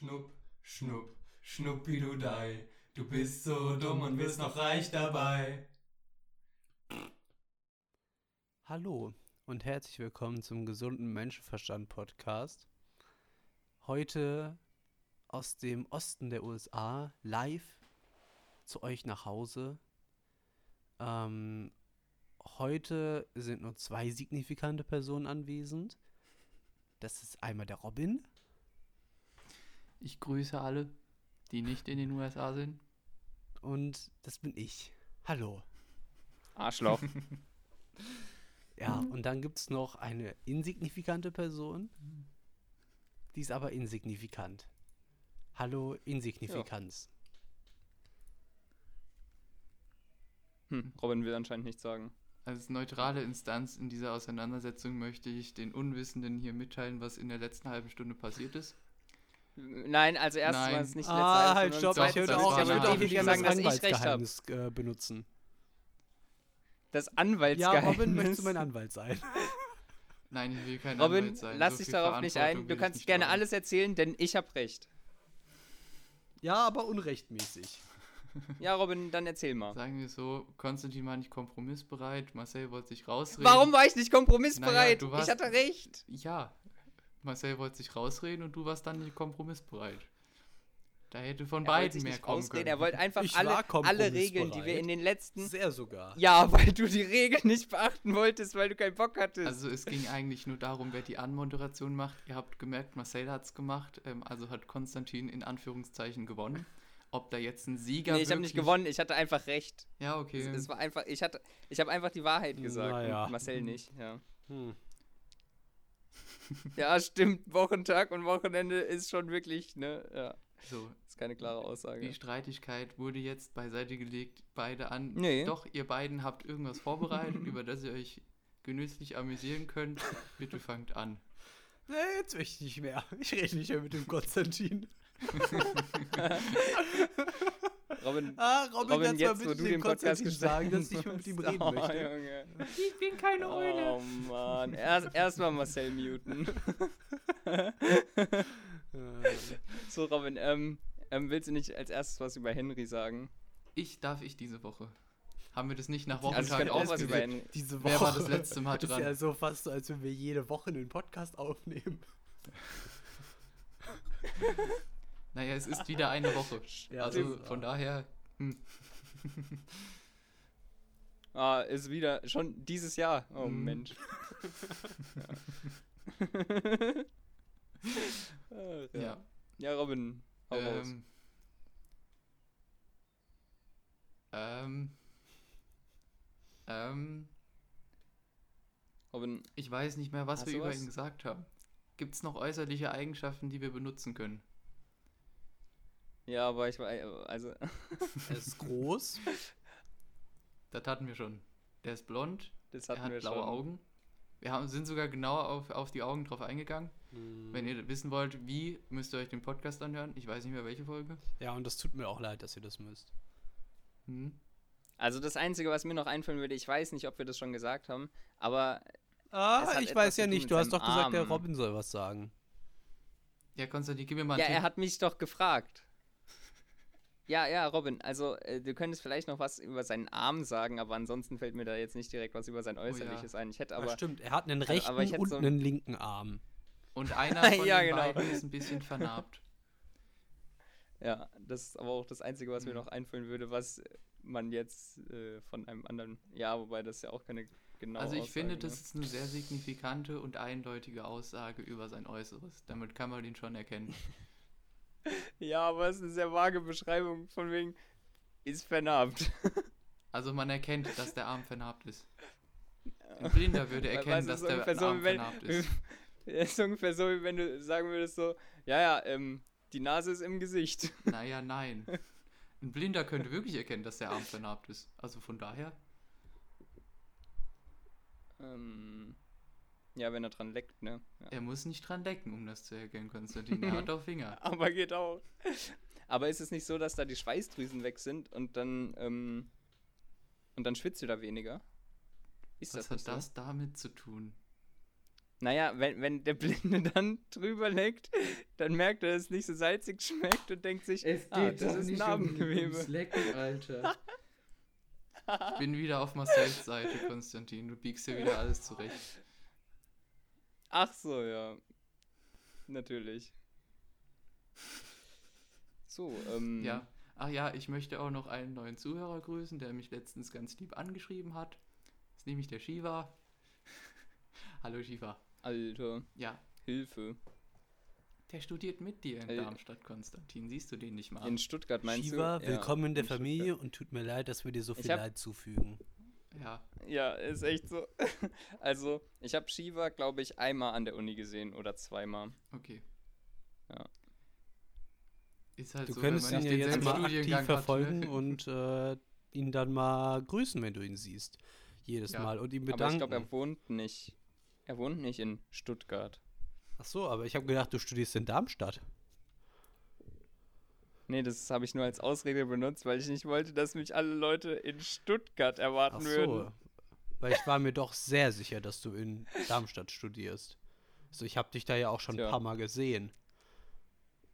Schnupp, schnupp, schnuppidudei. Du bist so dumm und wirst noch reich dabei. Hallo und herzlich willkommen zum gesunden Menschenverstand Podcast. Heute aus dem Osten der USA live zu euch nach Hause. Ähm, heute sind nur zwei signifikante Personen anwesend. Das ist einmal der Robin. Ich grüße alle, die nicht in den USA sind. Und das bin ich. Hallo. Arschloch. Ja, und dann gibt es noch eine insignifikante Person. Die ist aber insignifikant. Hallo, Insignifikanz. Hm, Robin will anscheinend nichts sagen. Als neutrale Instanz in dieser Auseinandersetzung möchte ich den Unwissenden hier mitteilen, was in der letzten halben Stunde passiert ist. Nein, also erstens Nein. war es nicht letzte Ah, halt, stopp. und Ich würde auch, ich will würde auch ich nicht sagen, das dass ich recht habe. Anwaltsgeheimnis äh, benutzen. Das Ja, Anwaltsgeheimnis. Robin, möchtest du mein Anwalt sein? Nein, ich will kein Robin, Anwalt sein. lass So dich darauf nicht ein. Du kannst gerne tragen. alles erzählen, denn ich habe recht. Ja, aber unrechtmäßig. Ja, Robin, dann erzähl mal. Sagen wir so, Konstantin war nicht kompromissbereit, Marcel wollte sich rausreden. Warum war ich nicht kompromissbereit? Naja, du warst- ich hatte recht. Ja, Marcel wollte sich rausreden und du warst dann nicht kompromissbereit. Da hätte von Er beiden mehr kommen rausreden. können. Er wollte einfach Ich alle, alle Regeln, die wir in den letzten. Sehr sogar. Ja, weil du die Regeln nicht beachten wolltest, weil du keinen Bock hattest. Also es ging eigentlich nur darum, wer die Anmoderation macht. Ihr habt gemerkt, Marcel hat es gemacht, ähm, also hat Konstantin in Anführungszeichen gewonnen. Ob da jetzt ein Sieger nee, ich habe nicht gewonnen, ich hatte einfach recht. Ja, okay. Es, es war einfach, ich hatte, ich habe einfach die Wahrheit gesagt. Naja. Und Marcel nicht, ja. Hm. Ja, stimmt. Wochentag und Wochenende ist schon wirklich, ne? Ja, so, ist keine klare Aussage. die Streitigkeit wurde jetzt beiseite gelegt, beide an. Nee. Doch, ihr beiden habt irgendwas vorbereitet, über das ihr euch genüsslich amüsieren könnt. Bitte fangt an. Nee, jetzt möchte ich nicht mehr. Ich rede nicht mehr mit dem Konstantin. Robin, Ah, Robin, Robin, du mal jetzt, wo bitte du dem den Podcast sagen, dass ich mit ihm reden Oh, möchte. Junge. Ich bin keine Oh Mann. Erst erstmal Marcel muten. So, Robin, ähm, ähm, willst du nicht als erstes was über Henry sagen? Ich darf ich diese Woche. Haben wir das nicht nach Also ich Wochentag könnte auch was über ausgewählt? Henry. Diese Woche. Wer war das letzte Mal Das ist dran? ja so fast so, als wenn wir jede Woche einen Podcast aufnehmen. Naja, es ist wieder eine Woche. Ja, also von daher, hm, Ah, ist wieder schon dieses Jahr. Oh Mhm. Mensch. Ja. ja. ja, Robin, hau raus. Ähm, ähm, ähm, Robin, ich weiß nicht mehr, was wir über was? ihn gesagt haben. Gibt es noch äußerliche Eigenschaften, die wir benutzen können? Ja, aber ich war, also, Er ist groß. Das hatten wir schon. Der ist blond, das er hatten hat wir blaue schon. Augen. Wir haben, sind sogar genauer auf, auf die Augen drauf eingegangen. Wenn ihr wissen wollt, wie, müsst ihr euch den Podcast anhören. Ich weiß nicht mehr, welche Folge. Ja, und das tut mir auch leid, dass ihr das müsst. Hm. Also das Einzige, was mir noch einfallen würde, ich weiß nicht, ob wir das schon gesagt haben, aber Ah, ich weiß ja nicht. Du hast doch gesagt, der Arm. Robin soll was sagen. Ja, Konstantin, gib mir mal einen ja, Tipp. er hat mich doch gefragt. Ja, ja, Robin, also äh, du könntest vielleicht noch was über seinen Arm sagen, aber ansonsten fällt mir da jetzt nicht direkt was über sein Äußerliches ein. Ich hätte Aber aber, stimmt, er hat einen Also, rechten aber ich hätte und so- einen linken Arm. Und einer von Ja, den genau. beiden ist ein bisschen vernarbt. ja, das ist aber auch das Einzige, was mir Mhm. noch einfallen würde, was man jetzt äh, von einem anderen, ja, wobei das ja auch keine genaue Also ich Aussage, finde, ne? das ist eine sehr signifikante und eindeutige Aussage über sein Äußeres. Damit kann man ihn schon erkennen. Ja, aber es ist eine sehr vage Beschreibung von wegen, ist vernarbt. Also man erkennt, dass der Arm vernarbt ist. Ein Blinder würde erkennen, dass der ungefähr so, Arm vernarbt ist. Es ist ungefähr so, wie wenn du sagen würdest so, ja, ja, ähm, die Nase ist im Gesicht. Naja, nein. Ein Blinder könnte wirklich erkennen, dass der Arm vernarbt ist. Also von daher, ähm, ja, wenn er dran leckt, ne? Ja. er muss nicht dran lecken, um das zu erkennen, Konstantin. Er hat doch Finger. Aber geht auch. Aber ist es nicht so, dass da die Schweißdrüsen weg sind und dann, ähm, und dann schwitzt du da weniger? Ist Was das hat das damit zu tun? So? Naja, wenn, wenn der Blinde dann drüber leckt, dann merkt er, dass es nicht so salzig schmeckt und denkt sich, Es ah, geht das doch ist nicht Narbengewebe. ums Lecken, Alter. Ich bin wieder auf Marcells Seite, Konstantin. Du biegst hier wieder alles zurecht. Ach so, ja. Natürlich. So, ähm. Ja. Ach ja, ich möchte auch noch einen neuen Zuhörer grüßen, der mich letztens ganz lieb angeschrieben hat. Das ist nämlich der Shiva. Hallo Shiva. Alter, Ja, Hilfe. der studiert mit dir in Ey. Darmstadt, Konstantin. Siehst du den nicht mal? In Stuttgart meinst Shiva, du? willkommen in der in Stuttgart. Familie und tut mir leid, dass wir dir so viel hab- Leid zufügen. Ja. Ja, ist echt so. Also, ich habe Shiva, glaube ich, einmal an der Uni gesehen oder zweimal. Okay. Ja. Ist halt Du so, könntest ihn ja jetzt mal aktiv verfolgen hat, ne? und äh, ihn dann mal grüßen, wenn du ihn siehst. Jedes Ja. Mal und ihn Aber ich bedanken. glaube, er wohnt nicht. Er wohnt nicht in Stuttgart. Ach so, aber ich habe gedacht, du studierst in Darmstadt. Nee, das habe ich nur als Ausrede benutzt, weil ich nicht wollte, dass mich alle Leute in Stuttgart erwarten Ach würden. so. Weil ich war mir doch sehr sicher, dass du in Darmstadt studierst. Also ich habe dich da ja auch schon Tja. ein paar Mal gesehen.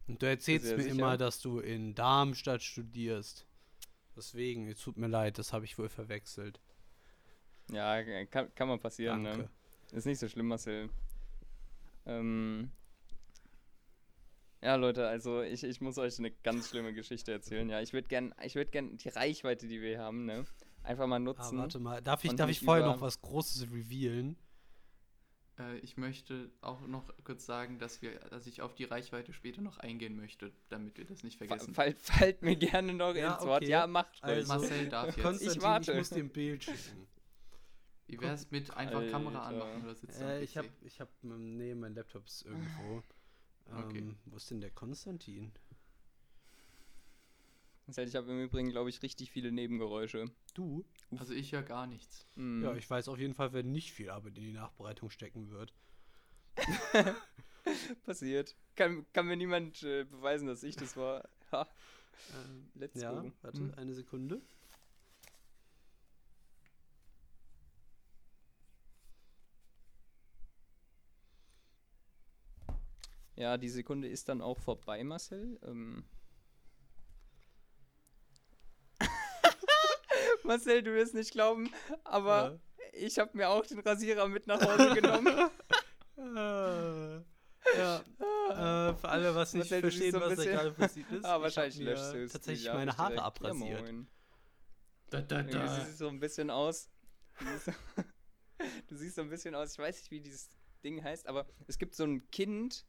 Und du erzählst mir sicher. immer, dass du in Darmstadt studierst. Deswegen, es tut mir leid, das habe ich wohl verwechselt. Ja, kann, kann mal passieren, Danke. ne? Ist nicht so schlimm, Marcel. Ähm. Ja, Leute, also ich, ich muss euch eine ganz schlimme Geschichte erzählen. Ja, ich würde gern, ich würde gern die Reichweite, die wir hier haben, ne, einfach mal Ah, nutzen. warte mal, darf ich, darf ich vorher noch was Großes revealen? Äh, ich möchte auch noch kurz sagen, dass wir, dass ich auf die Reichweite später noch eingehen möchte, damit wir das nicht Fa- vergessen. Fallt, fallt mir gerne noch Ja, ins Wort. okay. Ja, macht ruhig. Also, Marcel darf jetzt. Ich warte. muss dir ein Bild schicken. Wie wär's mit einfach Kamera Alter. anmachen oder sitzt am Äh, ich PC? habe, ich habe, nee, mein Laptop ist irgendwo. Okay. Ähm, wo ist denn der Konstantin? Ich habe im Übrigen, glaube ich, richtig viele Nebengeräusche. Du? Also ich höre gar nichts. Hm. Ja, ich weiß auf jeden Fall, wer nicht viel Arbeit in die Nachbereitung stecken wird. Passiert. Kann, kann mir niemand äh, beweisen, dass ich das war. Ha, Ähm, let's ja, go. warte, Hm. eine Sekunde. Ja, die Sekunde ist dann auch vorbei, Marcel. Ähm. Marcel, du wirst nicht glauben, aber ich habe mir auch den Rasierer mit nach Hause genommen. Ja. ja. Äh, für alle, was nicht Marcel, du siehst verstehen, so was da gerade passiert ist. ah, ich wahrscheinlich löscht du es. tatsächlich ja, meine Haare. Ja, abrasiert. Da, da, Irgendwie sieht es so ein bisschen aus. Du siehst, du siehst so ein bisschen aus, ich weiß nicht, wie dieses Ding heißt, aber es gibt so ein Kind,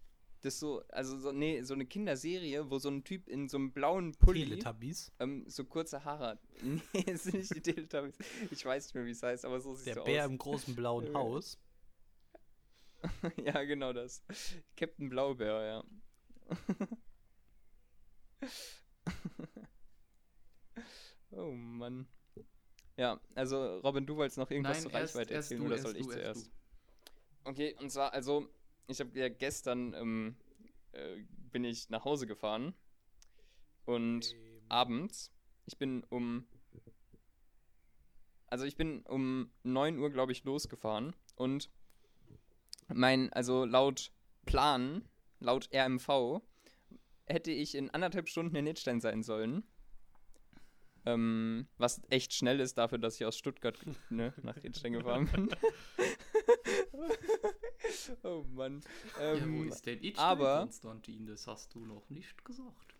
das so, also so, nee, so eine Kinderserie, wo so ein Typ in so einem blauen Pulli Teletubbies. ähm, so kurze Haare hat. Nee, es sind nicht die Teletubbies. Ich weiß nicht mehr, wie es heißt, aber so sieht Der so Bär aus. im großen blauen. Haus. ja, genau das. Captain Blaubär, ja. oh Mann. Ja, also Robin, du wolltest noch irgendwas Nein, zur erst, Reichweite erst erzählen du, oder soll ich du, erst zuerst? Okay, und zwar, also, ich habe ja gestern ähm, äh, bin ich nach Hause gefahren und abends, ich bin um, also ich bin um 9 Uhr, glaube ich, losgefahren und mein, also laut Plan, laut RMV, hätte ich in anderthalb Stunden in Nidstein sein sollen. Ähm, was echt schnell ist dafür, dass ich aus Stuttgart ne, nach Nidstein gefahren bin. oh Mann. Ja, wo Ähm, ist denn ich aber- Konstantin? Das hast du noch nicht gesagt.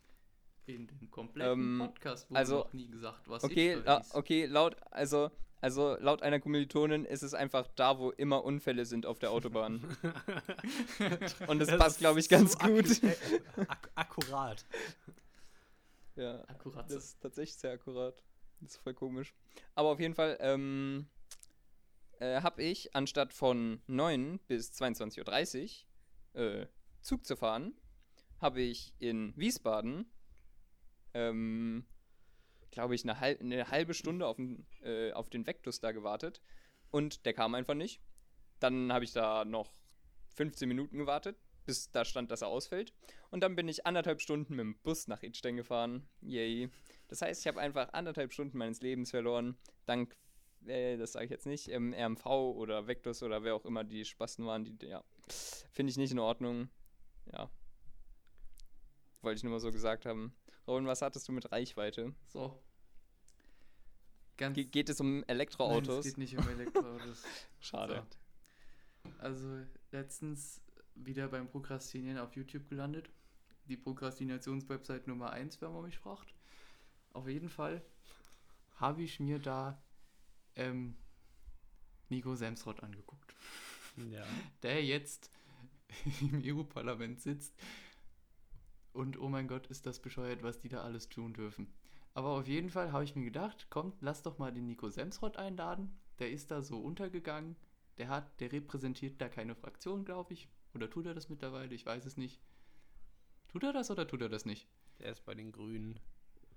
In dem kompletten Ähm, Podcast wurde also- noch nie gesagt, was Okay, Itchstein la okay, laut, also, also laut einer Kommilitonin ist es einfach da, wo immer Unfälle sind auf der Autobahn. Und das, passt, ist glaube ich, ganz so gut. äh, ak akkurat. Ja, Akkurat. das ist tatsächlich sehr akkurat. Das ist voll komisch. Aber auf jeden Fall ähm, äh, habe ich, anstatt von 9 bis 22.30 Uhr äh, Zug zu fahren, habe ich in Wiesbaden, ähm, glaube ich, eine, halb, eine halbe Stunde auf den, äh, auf den Vectus da gewartet. Und der kam einfach nicht. Dann habe ich da noch 15 Minuten gewartet, bis da stand, dass er ausfällt. Und dann bin ich anderthalb Stunden mit dem Bus nach Idstein gefahren. Yay. Das heißt, ich habe einfach anderthalb Stunden meines Lebens verloren. Dank, äh, das sage ich jetzt nicht, ähm, RMV oder Vectus oder wer auch immer die Spasten waren. Die, ja, finde ich nicht in Ordnung. Ja. Wollte ich nur mal so gesagt haben. Robin, was hattest du mit Reichweite? So. Ganz Ge geht es um Nein, Elektroautos? es geht nicht um Elektroautos. Schade. So. Also letztens wieder beim Prokrastinieren auf YouTube gelandet. Die Prokrastinationswebsite Nummer 1, wenn man mich fragt. Auf jeden Fall habe ich mir da ähm, Nico Semsrott angeguckt, Ja. der jetzt im EU-Parlament sitzt. Und oh mein Gott, ist das bescheuert, was die da alles tun dürfen. Aber auf jeden Fall habe ich mir gedacht, komm, lass doch mal den Nico Semsrott einladen. Der ist da so untergegangen. Der hat, der repräsentiert da keine Fraktion, glaube ich. Oder tut er das mittlerweile? Ich weiß es nicht. Tut er das oder tut er das nicht? Der ist bei den Grünen.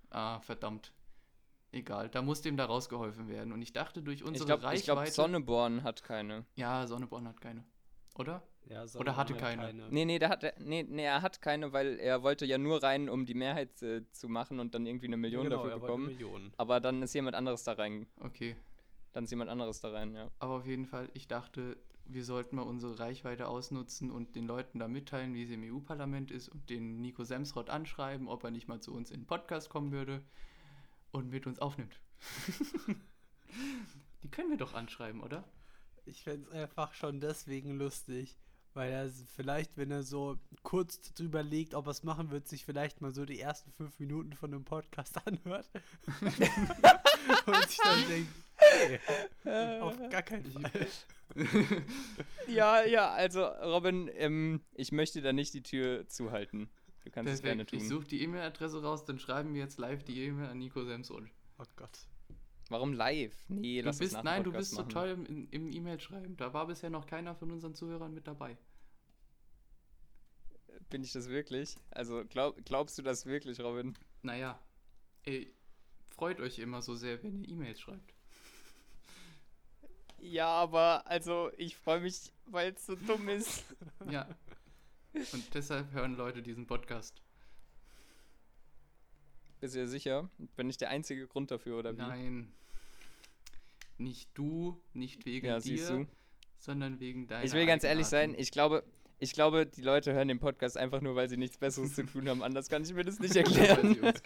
Ah, verdammt. Egal, da muss dem da rausgeholfen werden. Und ich dachte, durch Ich unsere glaube, Reichweite. glaub, Sonneborn hat keine. ja, Sonneborn hat keine. Oder? Ja, Oder hatte Sonneborn hat keine. Nee, nee, der hat, nee, nee, er hat keine, weil er wollte ja nur rein, um die Mehrheit äh, zu machen und dann irgendwie eine Million genau, dafür er wollte bekommen. Millionen. Aber dann ist jemand anderes da rein. Okay. Dann ist jemand anderes da rein, ja. Aber auf jeden Fall, ich dachte, wir sollten mal unsere Reichweite ausnutzen und den Leuten da mitteilen, wie es im EU-Parlament ist und den Nico Semsrott anschreiben, ob er nicht mal zu uns in den Podcast kommen würde und mit uns aufnimmt. Die können wir doch anschreiben, oder? Ich fände es einfach schon deswegen lustig, weil er vielleicht, wenn er so kurz drüber legt, ob er es machen wird, sich vielleicht mal so die ersten fünf Minuten von einem Podcast anhört. Und sich dann denkt, nee, auf gar keinen Fall. Ja, ja, also Robin, ähm, ich möchte da nicht die Tür zuhalten. Du kannst es gerne Perfekt. Ich tun. suche die E-Mail-Adresse raus, dann schreiben wir jetzt live die E-Mail an Nico Semsrott. Oh Gott. Warum live? Nee, Du lass bist, es nach nein, du Podcast bist so machen. toll im, im E-Mail-Schreiben. Da war bisher noch keiner von unseren Zuhörern mit dabei. Bin ich das wirklich? Also glaub, glaubst du das wirklich, Robin? Naja, ey, freut euch immer so sehr, wenn ihr E-Mails schreibt. Ja, aber also ich freue mich, weil es so dumm ist. Ja. Und deshalb hören Leute diesen Podcast. Bist du dir sicher? Bin ich der einzige Grund dafür, oder wie? Nein. Nicht du, nicht wegen Ja, dir, sondern wegen deiner Ich will ganz ehrlich sein, ich glaube, ich glaube, die Leute hören den Podcast einfach nur, weil sie nichts Besseres zu tun haben. Anders kann ich mir das nicht erklären.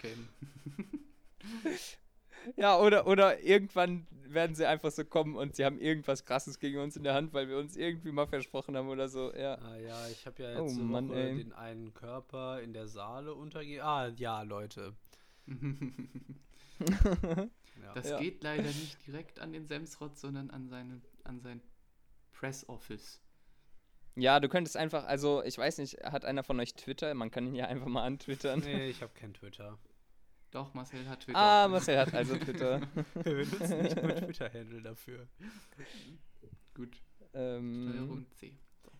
Ja, oder, oder irgendwann werden sie einfach so kommen und sie haben irgendwas krasses gegen uns in der Hand, weil wir uns irgendwie mal versprochen haben oder so. Ja. Ah ja, ich habe ja jetzt Oh so Mann, den einen Körper in der Saale untergehen. Ah, ja, Leute. Ja. Das Ja. geht leider nicht direkt an den Semsrott, sondern an, seine, an sein Press Office. Ja, du könntest einfach, also ich weiß nicht, hat einer von euch Twitter? Man kann ihn ja einfach mal antwittern. nee, ich habe kein Twitter. Doch, Marcel hat Twitter. Ah, Marcel hat also Twitter. Wir benutzen nicht nur Twitter-Handle dafür. Gut. ähm, Steuerung C.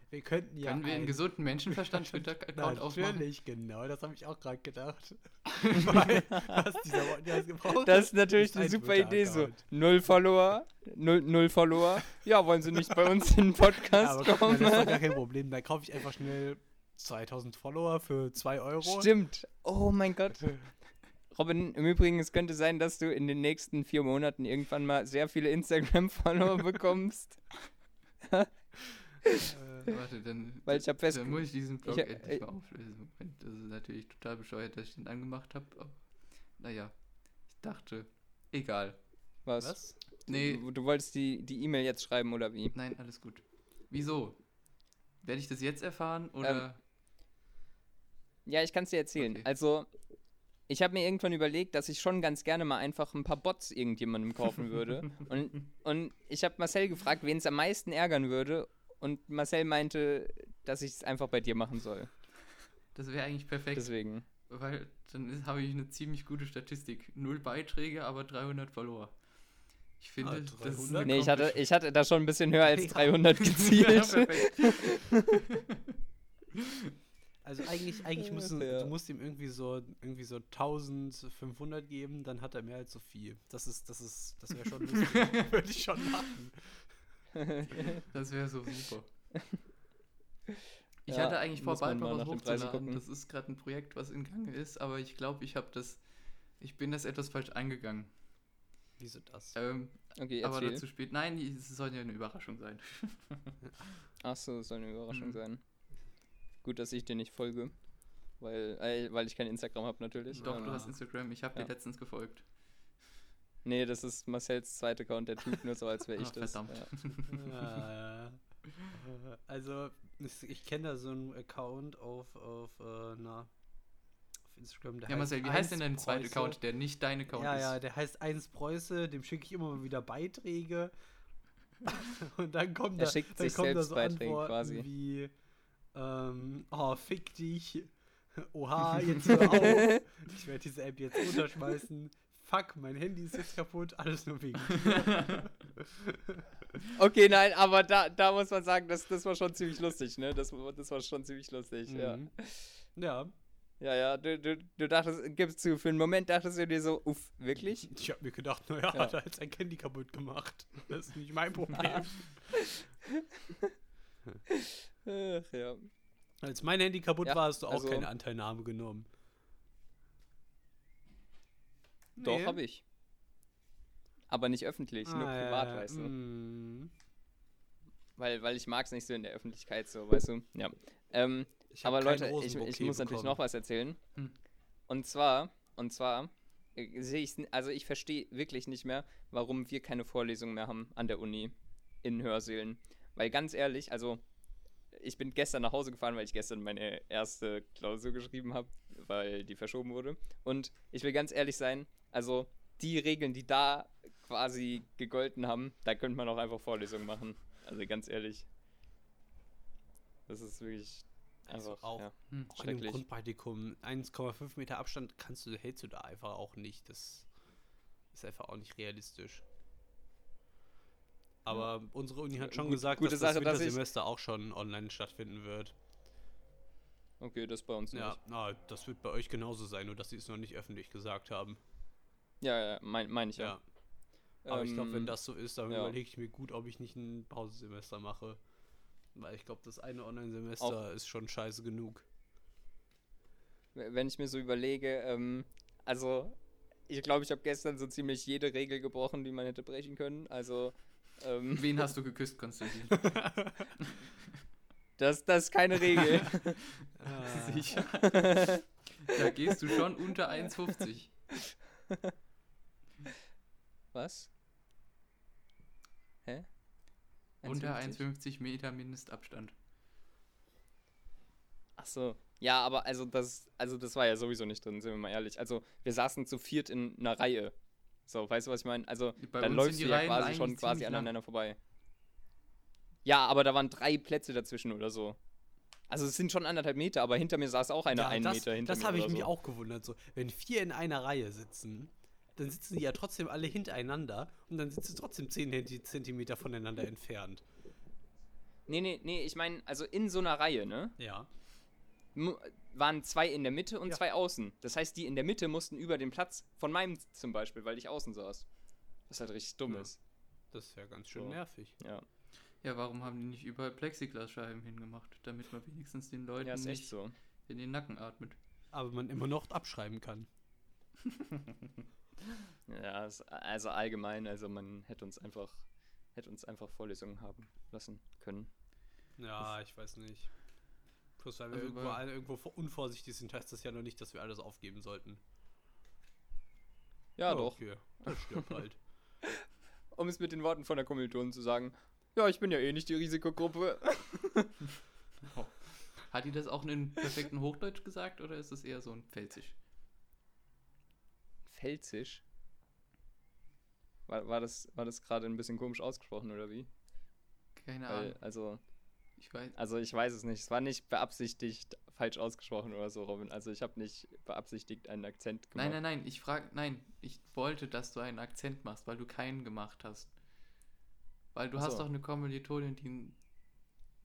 Wir könnten ja. Können wir einen ein- gesunden Menschenverstand Twitter-Account aufmachen? Natürlich, genau, das habe ich auch gerade gedacht. Weil, was dieser Podcast gebraucht das ist natürlich ist eine ein super Idee. So, null Follower, null, null Follower. Ja, wollen sie nicht bei uns in den Ja, Podcast aber guck mal, kommen? das ist gar kein Problem. Da kaufe ich einfach schnell 2000 Follower für 2 Euro. Stimmt. Oh mein Gott. Robin, im Übrigen, es könnte sein, dass du in den nächsten vier Monaten irgendwann mal sehr viele Instagram-Follower bekommst. Äh, Warte, dann, Weil ich fest. dann muss ich diesen Blog ich- endlich äh, mal auflösen. Moment, das ist natürlich total bescheuert, dass ich den angemacht habe. Naja, ich dachte, egal. Was? was? Nee, Du, du wolltest die die E-Mail jetzt schreiben oder wie? nein, alles gut. Wieso? Werde ich das jetzt erfahren oder? Ja, ich kann es dir erzählen. Okay. Also, ich habe mir irgendwann überlegt, dass ich schon ganz gerne mal einfach ein paar Bots irgendjemandem kaufen würde. und, und ich habe Marcel gefragt, wen es am meisten ärgern würde. Und Marcel meinte, dass ich es einfach bei dir machen soll. Das wäre eigentlich perfekt, Deswegen. weil dann habe ich eine ziemlich gute Statistik. Null Beiträge, aber 300 Follower. Ich finde, Ah, das ist 300? eine Nee, ich hatte, ich hatte da schon ein bisschen höher als Ja. 300 ja, gezielt. perfekt. Also eigentlich, eigentlich Ja, müssen, fair. du musst ihm irgendwie so, irgendwie so 1500 geben, dann hat er mehr als so viel. Das ist, das ist, das wäre schon lustig. Würde ich schon machen. Das wäre so super. Ich Ja, hatte eigentlich vor, bald mal was hochzuladen. Das ist gerade ein Projekt, was in Gange ist, aber ich glaube, ich habe das, ich bin das etwas falsch eingegangen. Wieso das? Ähm, okay, aber dazu spät. Nein, es soll ja eine Überraschung sein. Achso, das soll eine Überraschung Mhm. sein. Gut, dass ich dir nicht folge. weil, äh, weil ich kein Instagram habe natürlich. Doch, Ähm, du hast Instagram. Ich habe ja. dir letztens gefolgt. Nee, das ist Marcells zweiter Account, der tut nur so, als wäre ich Ah, das. verdammt. Ja. Ja. also, ich, kenne da so einen Account auf, auf, äh, na, auf Instagram. Der Ja, Marcel, wie heißt denn dein 1 zweiter. Account, der nicht dein Account Ja, ist? ja, der heißt 1 Preuße, dem schicke ich immer mal wieder Beiträge. Und dann kommt Er da, schickt dann sich kommen da selbst so Beiträge Antworten quasi. wie, ähm, oh, fick dich. Oha, jetzt hör auf. Ich werde diese App jetzt runterschmeißen. Fuck, mein Handy ist jetzt kaputt. Alles nur wegen. Okay, nein, aber da, da muss man sagen, das, das war schon ziemlich lustig, ne? Das, war- das war schon ziemlich lustig, ja. Mhm. Ja, Ja, ja, du, du, du dachtest, gibst du, für einen Moment dachtest du dir so, uff, wirklich? ich habe mir gedacht, naja, Ja. hat er jetzt sein Handy kaputt gemacht. Das ist nicht mein Problem. Ach, ja. Als mein Handy kaputt Ja, war, hast du auch also- keine Anteilnahme genommen. Doch, hab ich. Aber nicht öffentlich, nur Ah, privat, ja, weißt du. mm. Weil, weil ich mag es nicht so in der Öffentlichkeit, so, weißt du. Ja. Ähm, aber Leute, ich, ich muss natürlich bekommen. noch was erzählen. Hm. Und zwar, und zwar, äh, sehe ich, also ich verstehe wirklich nicht mehr, warum wir keine Vorlesungen mehr haben an der Uni in Hörsälen. Weil ganz ehrlich, also ich bin gestern nach Hause gefahren, weil ich gestern meine erste Klausur geschrieben habe, weil die verschoben wurde. Und ich will ganz ehrlich sein, also die Regeln, die da quasi gegolten haben, da könnte man auch einfach Vorlesungen machen. Also ganz ehrlich. Das ist wirklich Also einfach auch- ja, Hm. Auch in dem. Grundpraktikum 1,5 Meter Abstand kannst du, hältst du da einfach auch nicht. Das ist einfach auch nicht realistisch. Aber unsere Uni hat schon Gut- gesagt, dass Sache, das dass Wintersemester auch schon online stattfinden wird. Okay, das bei uns Ja, nicht. na, das wird bei euch genauso sein, nur dass sie es noch nicht öffentlich gesagt haben. Ja, ja, meine mein ich Ja. ja. Aber ich glaube, wenn Ähm, das so ist, dann ja. überlege ich mir gut, ob ich nicht ein Pausensemester mache. Weil ich glaube, das eine Online-Semester ist schon scheiße genug. Wenn ich mir so überlege, ähm, also ich glaube, ich habe gestern so ziemlich jede Regel gebrochen, die man hätte brechen können. Also, ähm, Wen hast du geküsst, Konstantin? das, das ist keine Regel. Ah. Sicher. Da gehst du schon unter 1,50. Was? Hä? Unter 1,50? 1,50 Meter Mindestabstand. Ach so. Ja, aber also das, also das war ja sowieso nicht drin, sind wir mal ehrlich. Also wir saßen zu viert in einer Reihe. So, weißt du, was ich meine? Also Bei dann läufst du ja Reihen quasi schon quasi ziemlich lang. aneinander vorbei. Ja, aber da waren drei Plätze dazwischen oder so. Also es sind schon anderthalb Meter, aber hinter mir saß auch einer Ja, einen das, Meter hinter Das mir. habe ich oder mich so. auch gewundert. So, wenn vier in einer Reihe sitzen, dann sitzen die ja trotzdem alle hintereinander und dann sitzen sie trotzdem 10 Zentimeter voneinander entfernt. Nee, nee, nee, ich meine, also in so einer Reihe, ne? Ja. Waren zwei in der Mitte und Ja. zwei außen. Das heißt, die in der Mitte mussten über den Platz von meinem zum Beispiel, weil ich außen saß. Was halt richtig dumm Ja. ist. Das ist ja ganz schön So. nervig. Ja, Ja, warum haben die nicht überall Plexiglasscheiben hingemacht, damit man wenigstens den Leuten ja ist echt nicht so. in den Nacken atmet? Aber man immer noch abschreiben kann. Ja, also allgemein, also man hätte uns einfach, hätte uns einfach Vorlesungen haben lassen können. Ja, ich weiß nicht. Plus, weil wir Also irgendwo, alle irgendwo vor- unvorsichtig sind, heißt das ja noch nicht, dass wir alles aufgeben sollten. Ja, doch. Okay, das stimmt halt. Um es mit den Worten von der Kommilitonin zu sagen, ja, ich bin ja eh nicht die Risikogruppe. Hat die das auch in perfekten Hochdeutsch gesagt oder ist das eher so ein Pfälzisch? Pfälzisch? War, war das, war das gerade ein bisschen komisch ausgesprochen, oder wie? Keine Weil, Ahnung. also, Ich weiß. Also ich weiß es nicht. Es war nicht beabsichtigt falsch ausgesprochen oder so, Robin. Also ich habe nicht beabsichtigt einen Akzent gemacht. Nein, nein, nein, ich frage, nein, ich wollte, dass du einen Akzent machst, weil du keinen gemacht hast. Weil du Ach hast so. doch eine Kommilitonin, die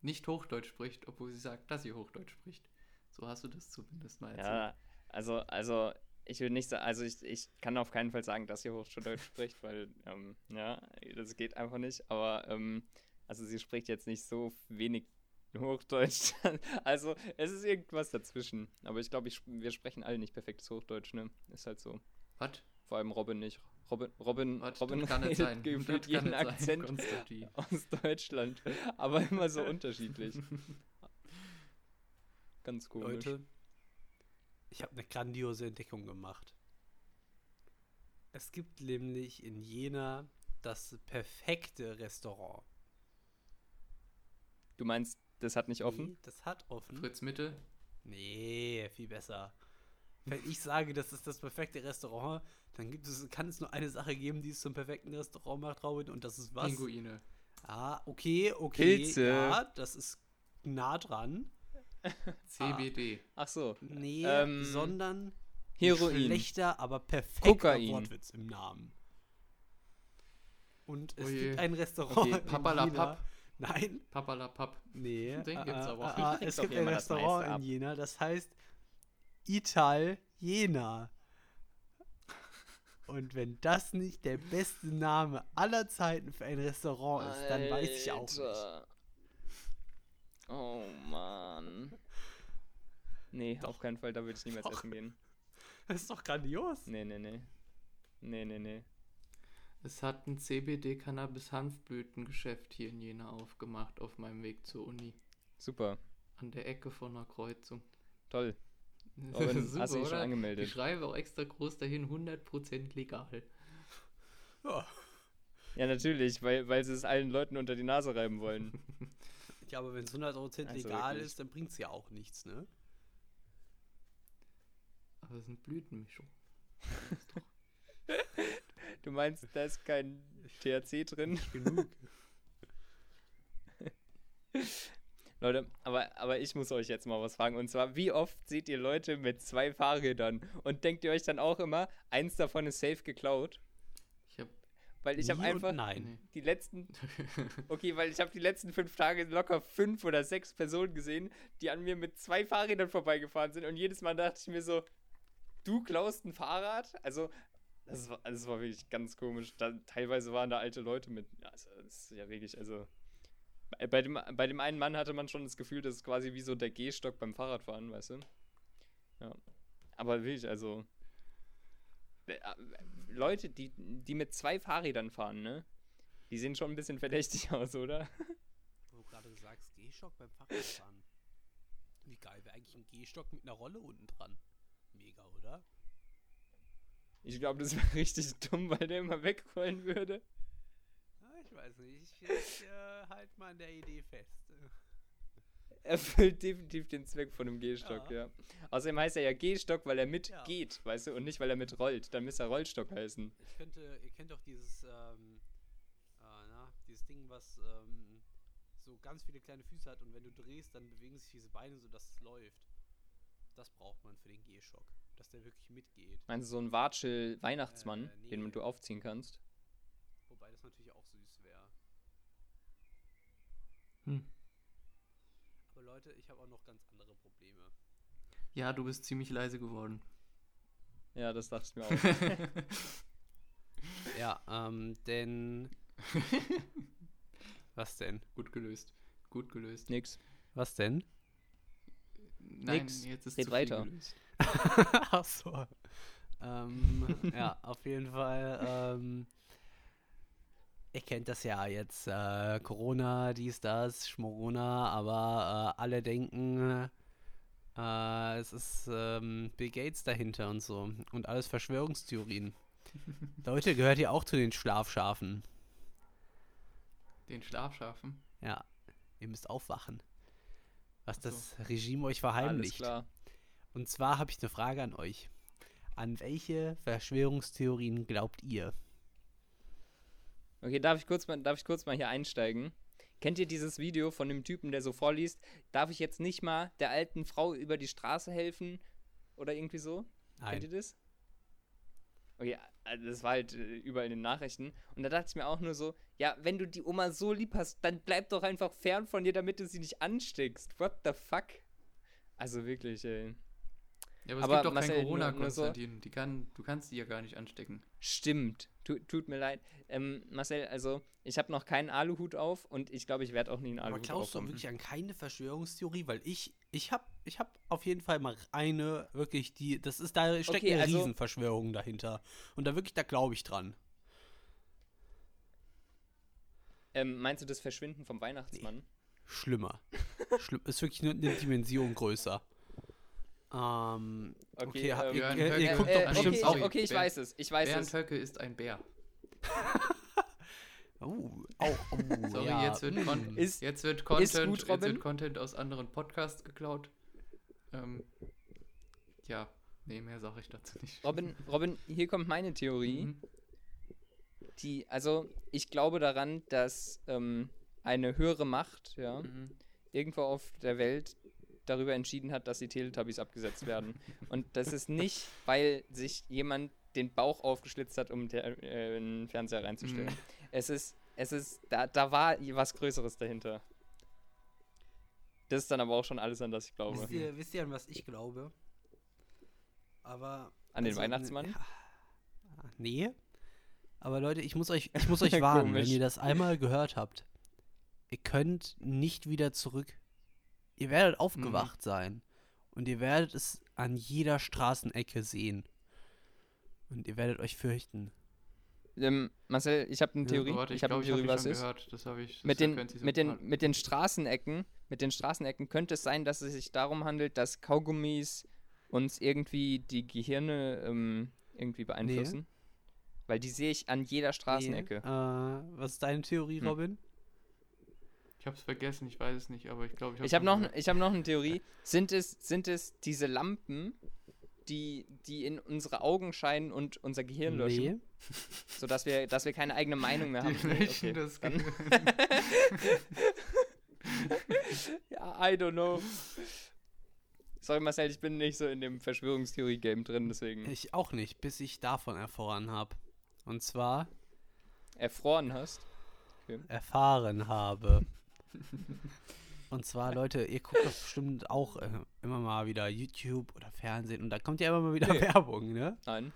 nicht Hochdeutsch spricht, obwohl sie sagt, dass sie Hochdeutsch spricht. So hast du das zumindest mal erzählt. Ja, also, also ich will nicht sagen, also ich, ich kann auf keinen Fall sagen, dass sie Hochschuldeutsch spricht, weil, ähm, ja, das geht einfach nicht. Aber, ähm, also sie spricht jetzt nicht so wenig Hochdeutsch. also es ist irgendwas dazwischen. Aber ich glaube, wir sprechen alle nicht perfektes Hochdeutsch, ne? Ist halt so. Was? Vor allem Robin nicht. Robin, Robin, Was? Robin Das kann nicht redet sein. gefühlt jeden sein, Akzent Konstantin. aus Deutschland. Aber immer so unterschiedlich. Ganz komisch. Leute, Ich habe eine grandiose Entdeckung gemacht. Es gibt nämlich in Jena das perfekte Restaurant. Du meinst, das hat nicht offen? Nee, das hat offen. Fritz Mitte. Nee, viel besser. Wenn ich sage, das ist das perfekte Restaurant, dann gibt es, kann es nur eine Sache geben, die es zum perfekten Restaurant macht, Robin, und das ist was? Pinguine. Ah, okay, okay. Pilze. Ja, das ist nah dran. CBD. Ach so. Nee, Ähm, sondern Heroin. schlechter, aber perfekter Kokain. Wortwitz im Namen. Und es Oh je. gibt ein Restaurant Okay, in Papalapap. Nein, Papalapap. nee. Den ah, gibt's ah, aber. ah, ah, Kriegt es doch gibt ein Restaurant in ab. Jena, das heißt Ital Jena. Und wenn das nicht der beste Name aller Zeiten für ein Restaurant ist, dann weiß ich auch nicht. Alter. Oh Mann. Nee, auf keinen Fall, da würde ich niemals Doch. essen gehen. Das ist doch grandios. Nee, nee, nee. Nee, nee, nee. Es hat ein CBD-Cannabis-Hanfblütengeschäft hier in Jena aufgemacht auf meinem Weg zur Uni. Super. An der Ecke von einer Kreuzung. Toll. Robin, ist hast du dich schon angemeldet? Ich schreibe auch extra groß dahin, 100% legal. Ja. Ja, natürlich, weil, weil sie es allen Leuten unter die Nase reiben wollen. Ja, aber wenn es 100% Also legal wirklich. ist, dann bringt es ja auch nichts, ne? Aber es ist eine Blütenmischung. Du meinst, da ist kein THC drin? Genug. Leute, aber, aber ich muss euch jetzt mal was fragen. Und zwar, wie oft seht ihr Leute mit zwei Fahrrädern? Und denkt ihr euch dann auch immer, eins davon ist safe geklaut? Ich hab. Weil ich habe einfach Nein. Die letzten, okay, weil ich habe die letzten fünf Tage locker fünf oder sechs Personen gesehen, die an mir mit zwei Fahrrädern vorbeigefahren sind. Und jedes Mal dachte ich mir so, du klaust ein Fahrrad? Also, das war, das war wirklich ganz komisch. Da, teilweise waren da alte Leute mit. Also, das ist ja wirklich, also. bei- dem, bei dem einen Mann hatte man schon das Gefühl, das ist quasi wie so der Gehstock beim Fahrradfahren, weißt du? Ja. Aber wirklich, also. äh, Leute, die, die mit zwei Fahrrädern fahren, ne? Die sehen schon ein bisschen verdächtig aus, oder? Wo du gerade sagst, Gehstock beim Fahrradfahren. Wie geil wäre eigentlich ein Gehstock mit einer Rolle unten dran? Mega, oder? Ich glaube, das wäre richtig dumm, weil der immer wegrollen würde. Ja, ich weiß nicht. Ich, ich äh, halt mal an der Idee fest. Erfüllt definitiv den Zweck von einem Gehstock, ja. Ja. Außerdem heißt er ja Gehstock, weil er mitgeht, Ja. weißt du, und nicht, weil er mitrollt. Dann müsste er Rollstock heißen. Ich könnte, ihr kennt doch dieses, ähm, äh, na, dieses Ding, was ähm, so ganz viele kleine Füße hat und wenn du drehst, dann bewegen sich diese Beine so, dass es läuft. Das braucht man für den Gehstock, dass der wirklich mitgeht. Meinst du so ein Watschel-Weihnachtsmann, Äh, nee. den du aufziehen kannst? Wobei das natürlich auch süß wäre. Hm. Aber Leute, ich habe auch noch ganz andere Probleme. Ja, du bist ziemlich leise geworden. Ja, das dachte ich mir auch. Ja, ähm, denn. Was denn? Gut gelöst. Gut gelöst. Nix. Was denn? Nein, Nix. jetzt ist Red zu weiter. Ach so. Ähm, ja, auf jeden Fall. Ähm, ihr kennt das ja jetzt. Äh, Corona, dies, das, Schmorona, aber äh, alle denken, äh, es ist ähm, Bill Gates dahinter und so. Und alles Verschwörungstheorien. Leute, gehört ihr auch zu den Schlafschafen? Den Schlafschafen. Ja, ihr müsst aufwachen. Was Ach so. das Regime euch Alles verheimlicht. klar. Und zwar habe ich eine Frage an euch. An welche Verschwörungstheorien glaubt ihr? Okay, darf ich kurz mal, darf ich kurz mal hier einsteigen? Kennt ihr dieses Video von dem Typen, der so vorliest, darf ich jetzt nicht mal der alten Frau über die Straße helfen? Oder irgendwie so? Kennt ihr das? Okay, also das war halt äh, überall in den Nachrichten. Und da dachte ich mir auch nur so, ja, wenn du die Oma so lieb hast, dann bleib doch einfach fern von dir, damit du sie nicht ansteckst. What the fuck? Also wirklich, ey. Ja, aber es Aber gibt doch Marcel, kein nur- Corona, nur so- Konstantin. Die kann, du kannst die ja gar nicht anstecken. Stimmt. Tu, tut mir leid. Ähm, Marcel, also ich habe noch keinen Aluhut auf und ich glaube, ich werde auch nie einen Aber Aluhut glaubst du wirklich an keine Verschwörungstheorie? Weil ich, ich habe ich hab auf jeden Fall mal eine, wirklich, die, das ist, da steckt Okay, eine also- Riesenverschwörung dahinter. Und da wirklich, da glaube ich dran. Ähm, meinst du das Verschwinden vom Weihnachtsmann? Schlimmer. Schlimm, ist wirklich nur eine Dimension größer. Ähm, Okay, okay, ähm, ihr, Björn ihr, ihr guckt äh, doch äh, bestimmt okay, auch. sorry. okay, ich Bernd- weiß es. Ich weiß Bernd es. Höcke ist ein Bär. Oh, auch, oh, Sorry, ja, jetzt, wird. Con Ist- jetzt wird Content, gut, jetzt Robin? wird Content aus anderen Podcasts geklaut. Ähm, ja, nee, mehr sage ich dazu nicht. Robin, Robin, hier kommt meine Theorie. Mhm. Die, also, ich glaube daran, dass ähm, eine höhere Macht, ja, Mhm. irgendwo auf der Welt darüber entschieden hat, dass die Teletubbies abgesetzt werden. Und das ist nicht, weil sich jemand den Bauch aufgeschlitzt hat, um der, äh, einen Fernseher reinzustellen. Mhm. Es ist, es ist, da, da war was Größeres dahinter. Das ist dann aber auch schon alles, an das ich glaube. Wisst ihr, wisst ihr, an was ich glaube? Aber. An den also, Weihnachtsmann? Ja, nee. Aber Leute, ich muss euch, ich muss euch warnen, wenn ihr das einmal gehört habt. Ihr könnt nicht wieder zurück. Ihr werdet aufgewacht sein. Und ihr werdet es an jeder Straßenecke sehen. Und ihr werdet euch fürchten. Ähm, Marcel, ich habe eine Ja, Theorie. Warte, ich habe eine Theorie, hab was schon ist. Gehört. Das habe ich. das Mit den, mit, den, mit den Straßenecken, mit den Straßenecken könnte es sein, dass es sich darum handelt, dass Kaugummis uns irgendwie die Gehirne ähm, irgendwie beeinflussen. Weil die sehe ich an jeder Straßenecke. Nee. Äh, was ist deine Theorie, Hm. Robin? Ich habe es vergessen, ich weiß es nicht, aber ich glaube, ich habe Ich habe noch, ich hab noch eine Theorie. Sind es, sind es diese Lampen, die, die in unsere Augen scheinen und unser Gehirn löschen, Nee. sodass wir, dass wir keine eigene Meinung mehr haben? Die löschen okay. das Gehirn. Ja, I don't know. Sorry, Marcel, ich bin nicht so in dem Verschwörungstheorie-Game drin, deswegen Ich auch nicht, bis ich davon erfahren habe. Und zwar erfroren hast. erfahren habe. Und zwar, Leute, ihr guckt doch bestimmt auch äh, immer mal wieder YouTube oder Fernsehen und da kommt ja immer mal wieder Nee. Werbung, ne? Nein.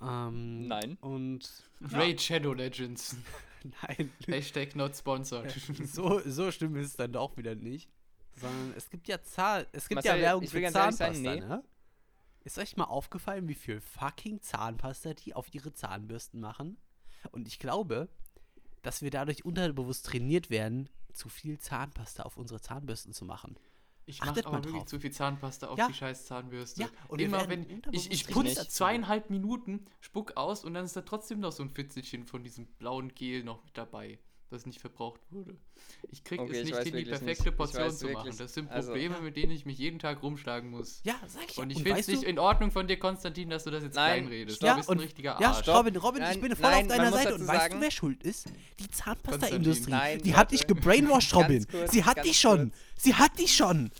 Ähm, Nein. Und Raid Shadow Legends. nein, Hashtag not sponsored. so, so schlimm ist es dann doch wieder nicht. Sondern es gibt ja Zahl, es gibt Marcel, ja Werbung ich will für Zahnpasta, sein, nee. ne? Ist euch mal aufgefallen, wie viel fucking Zahnpasta die auf ihre Zahnbürsten machen? Und ich glaube, dass wir dadurch unterbewusst trainiert werden, zu viel Zahnpasta auf unsere Zahnbürsten zu machen. Ich mache aber wirklich drauf. zu viel Zahnpasta auf Ja. die scheiß Zahnbürste. Ja, und Immer wenn ich, ich putze zweieinhalb Minuten, spuck aus und dann ist da trotzdem noch so ein Fitzelchen von diesem blauen Gel noch mit dabei, das nicht verbraucht wurde. Ich krieg Okay, es ich nicht hin, die perfekte nicht. Ich Portion zu machen. wirklich- Das sind also- Probleme, mit denen ich mich jeden Tag rumschlagen muss. Ja, sag ich ja. Und ich finde es nicht du, in Ordnung von dir, Konstantin, dass du das jetzt Nein, kleinredest. Ja, du bist und- ein richtiger Ja, Arsch. stopp. Robin, Robin, ich Nein, bin voll nein, auf deiner Seite und weißt du, wer schuld ist? Die. Zahnpasta-Industrie. Die hat dich gebrainwashed, Robin. kurz, Sie hat dich schon. kurz. Sie hat dich schon.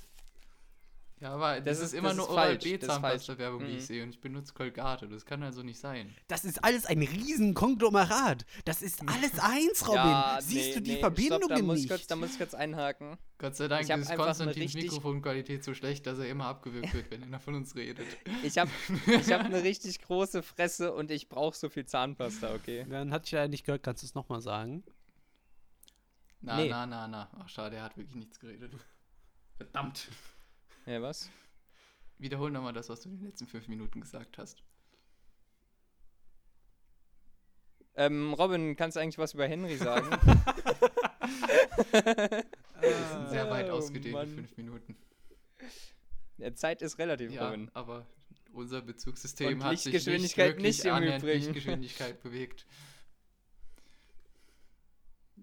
Ja, aber das, Das ist, immer das nur Oral-B-Zahnpasta-Werbung, die ich sehe. Und ich benutze Colgate. Das kann also nicht sein. Das ist alles ein riesen Konglomerat. Das ist alles eins, Robin. Ja, Siehst nee, du die nee, Verbindungen stopp, da muss Ich nicht? kurz, da muss ich kurz einhaken. Gott sei Dank ist Konstantins Mikrofonqualität so schlecht, dass er immer abgewürgt wird, wenn einer von uns redet. Ich habe ich hab eine richtig große Fresse und ich brauche so viel Zahnpasta, okay? Dann hatte ich leider nicht gehört. Kannst du es nochmal sagen? Na, Nee. na, na, na. Ach, schade, er hat wirklich nichts geredet. Verdammt. Ja, was? Wiederhol nochmal das, was du in den letzten fünf Minuten gesagt hast. Ähm, Robin, kannst du eigentlich was über Henry sagen? Das sind sehr weit Oh, ausgedehnte Mann. fünf Minuten. ja, Zeit ist relativ, Ja, Robin. aber unser Bezugssystem Und hat sich nicht wirklich nicht Übrigen. Lichtgeschwindigkeit bewegt.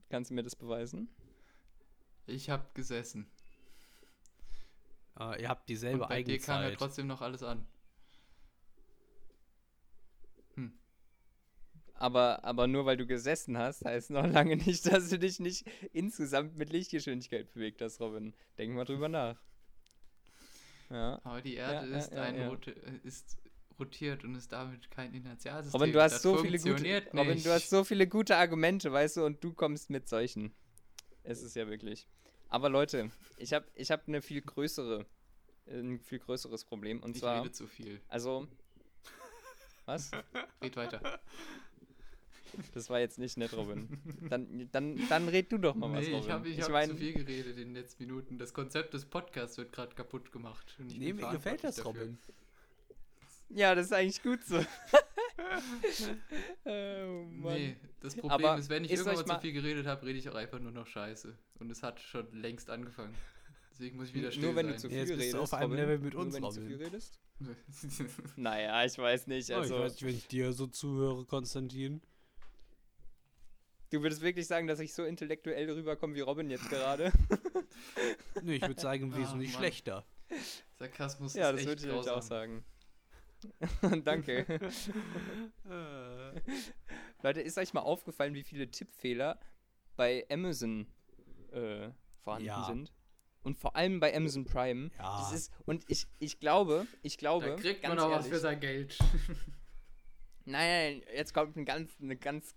Kannst du mir das beweisen? Ich habe gesessen. Äh, ihr habt dieselbe Und bei dir kam ja Eigenzeit. trotzdem noch alles an. Aber, aber nur weil du gesessen hast, heißt noch lange nicht, dass du dich nicht insgesamt mit Lichtgeschwindigkeit bewegt hast, Robin. Denk mal drüber nach. Ja. Aber die Erde Ja, ist, ja, ein ja. Rot ist rotiert und ist damit kein Inertialsystem. Robin, du hast Das so viele gute, funktioniert Robin, nicht. du hast so viele gute Argumente, weißt du, und du kommst mit solchen. Es ist ja wirklich. Aber Leute, ich habe ich hab eine viel größere, ein viel größeres Problem und ich zwar, rede zu viel. also, was? Red weiter. Das war jetzt nicht nett, Robin. Dann, dann, dann red du doch mal was, nee, Robin. ich habe ich ich hab mein, zu viel geredet in den letzten Minuten. Das Konzept des Podcasts wird gerade kaputt gemacht. und ich Nee, mir gefällt das, verantwortlich Robin. Ja, das ist eigentlich gut so. oh, Mann. Nee, das Problem Aber ist, wenn ich ist irgendwann mal zu viel geredet habe, rede ich auch einfach nur noch Scheiße. Und es hat schon längst angefangen. Deswegen muss ich wieder still Nur wenn du sein. zu Ja, viel jetzt bist du redest. auf einem Robin. Level mit Nur uns, wenn du zu Robin. viel redest. Naja, ich weiß nicht. Oh, Also, ich weiß nicht, wenn ich dir so zuhöre, Konstantin. du würdest wirklich sagen, dass ich so intellektuell rüberkomme wie Robin jetzt gerade? Nee, ich würde sagen, wesentlich Mann. schlechter. Sarkasmus ja, ist das echt würde ich auch sagen. Danke. Leute, ist euch mal aufgefallen, wie viele Tippfehler bei Amazon äh, vorhanden Ja. sind? Und vor allem bei Amazon Prime. Ja. Das ist, und ich, ich glaube, ich glaube, Da kriegt man auch was für sein Geld. Nein, nein, jetzt kommt ein ganz, eine ganz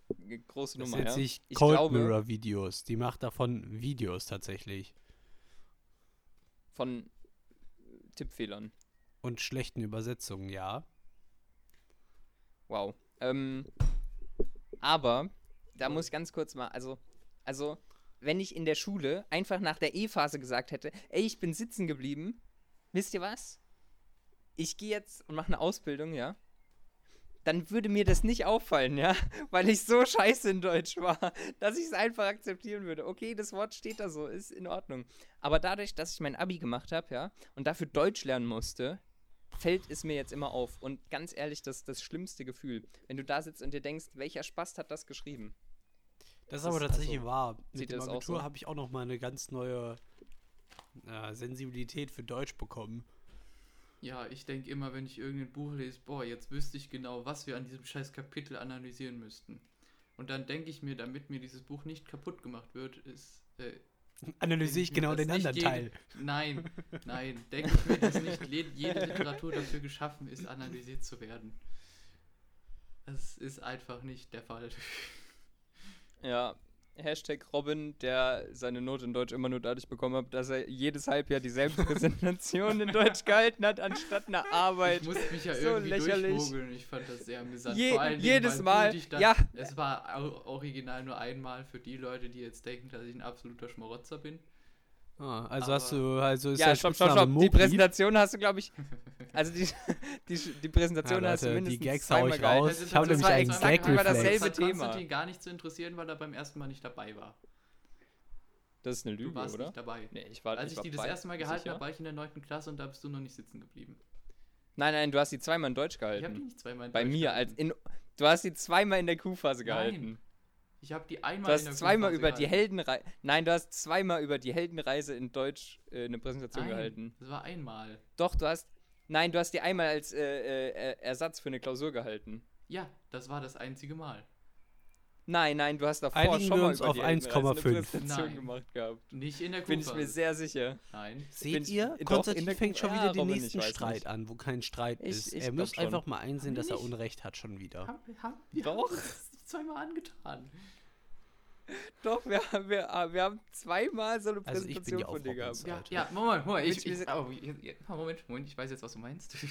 große das Nummer. nennt Ja? sich Ich Cold glaube, Mirror Videos. Die macht davon Videos tatsächlich. von Tippfehlern. Und schlechten Übersetzungen, ja. Wow. Ähm, aber da muss ich ganz kurz mal, also, also, wenn ich in der Schule einfach nach der E-Phase gesagt hätte, ey, ich bin sitzen geblieben, wisst ihr was? Ich gehe jetzt und mache eine Ausbildung, ja? Dann würde mir das nicht auffallen, ja? Weil ich so scheiße in Deutsch war, dass ich es einfach akzeptieren würde. Okay, das Wort steht da so, ist in Ordnung. Aber dadurch, dass ich mein Abi gemacht habe, ja, und dafür Deutsch lernen musste, fällt es mir jetzt immer auf. Und ganz ehrlich, das ist das schlimmste Gefühl. Wenn du da sitzt und dir denkst, welcher Spaß hat das geschrieben? Das ist aber ist tatsächlich also- wahr. Mit dem auch Abitur so? habe ich auch noch mal eine ganz neue äh, Sensibilität für Deutsch bekommen. Ja, ich denke immer, wenn ich irgendein Buch lese, boah, jetzt wüsste ich genau, was wir an diesem scheiß Kapitel analysieren müssten. Und dann denke ich mir, damit mir dieses Buch nicht kaputt gemacht wird, ist. Äh, Analysiere ich genau den anderen jede- Teil. Nein, nein, denke ich mir, dass nicht jede Literatur dafür geschaffen ist, analysiert zu werden. Das ist einfach nicht der Fall. Ja, Hashtag Robin, der seine Note in Deutsch immer nur dadurch bekommen hat, dass er jedes Halbjahr dieselbe Präsentation in Deutsch gehalten hat, anstatt einer Arbeit. Ich musste mich ja So irgendwie lächerlich. durchmogeln. Ich fand das sehr amüsant. Je- Vor allen Dingen, jedes du Mal, Dann, ja. Es war original nur einmal für die Leute, die jetzt denken, dass ich ein absoluter Schmarotzer bin. Ah, also hast Aber- du, also ist Ja, dein stopp, stopp, stopp. Die? Präsentation hast du, glaube ich. Also die, die, die Präsentation Ja, hast du Leute, die mindestens Gags hau zweimal ich gehalten. raus. Das ist Ich habe das nämlich war einen Gag Reflex. dasselbe Das hat Thema. Konstantin gar nicht zu interessieren, weil er beim ersten Mal nicht dabei war. Das ist eine Du Lüge, warst oder? nicht dabei. Nee, ich war Als ich ich war die das bei- erste Mal gehalten habe, war ich in der 9. Klasse und da bist du noch nicht sitzen geblieben. Nein, nein, du hast die zweimal in Deutsch Ich habe die gehalten. nicht zweimal in Bei Deutsch mir, als gehalten. in. Du hast die zweimal in der Q-Phase Nein, gehalten. Ich habe die Du einmal in der hast zweimal über die gehalten. Heldenreise. Nein, du hast zweimal über die Heldenreise in Deutsch äh, eine Präsentation Nein, gehalten. Das war einmal. Doch, du hast. Nein, du hast die einmal als äh, äh, Ersatz für eine Klausur gehalten. Ja, das war das einzige Mal. Nein, nein, du hast davor Einigen schon wir mal uns über auf die Heldenreise eine 1,5. Präsentation Nein. gemacht gehabt. Nicht in der Bin ich mir sehr sicher. Nein. Seht ihr? doch, in Konstantin der- fängt schon ja, wieder den Robin, ich nächsten weiß Streit nicht. an, wo kein Streit Ich- ist. ich er glaub muss schon. einfach mal einsehen, Haben dass wir er nicht? Unrecht hat schon wieder. Haben, haben, wir Doch. haben das zweimal angetan. Doch, wir, haben- wir, wir haben zweimal so eine Also Präsentation ja von dir gehabt. Ja, ja, Moment, Moment. Ich, ich, oh, Moment, Moment, ich weiß jetzt, was du meinst.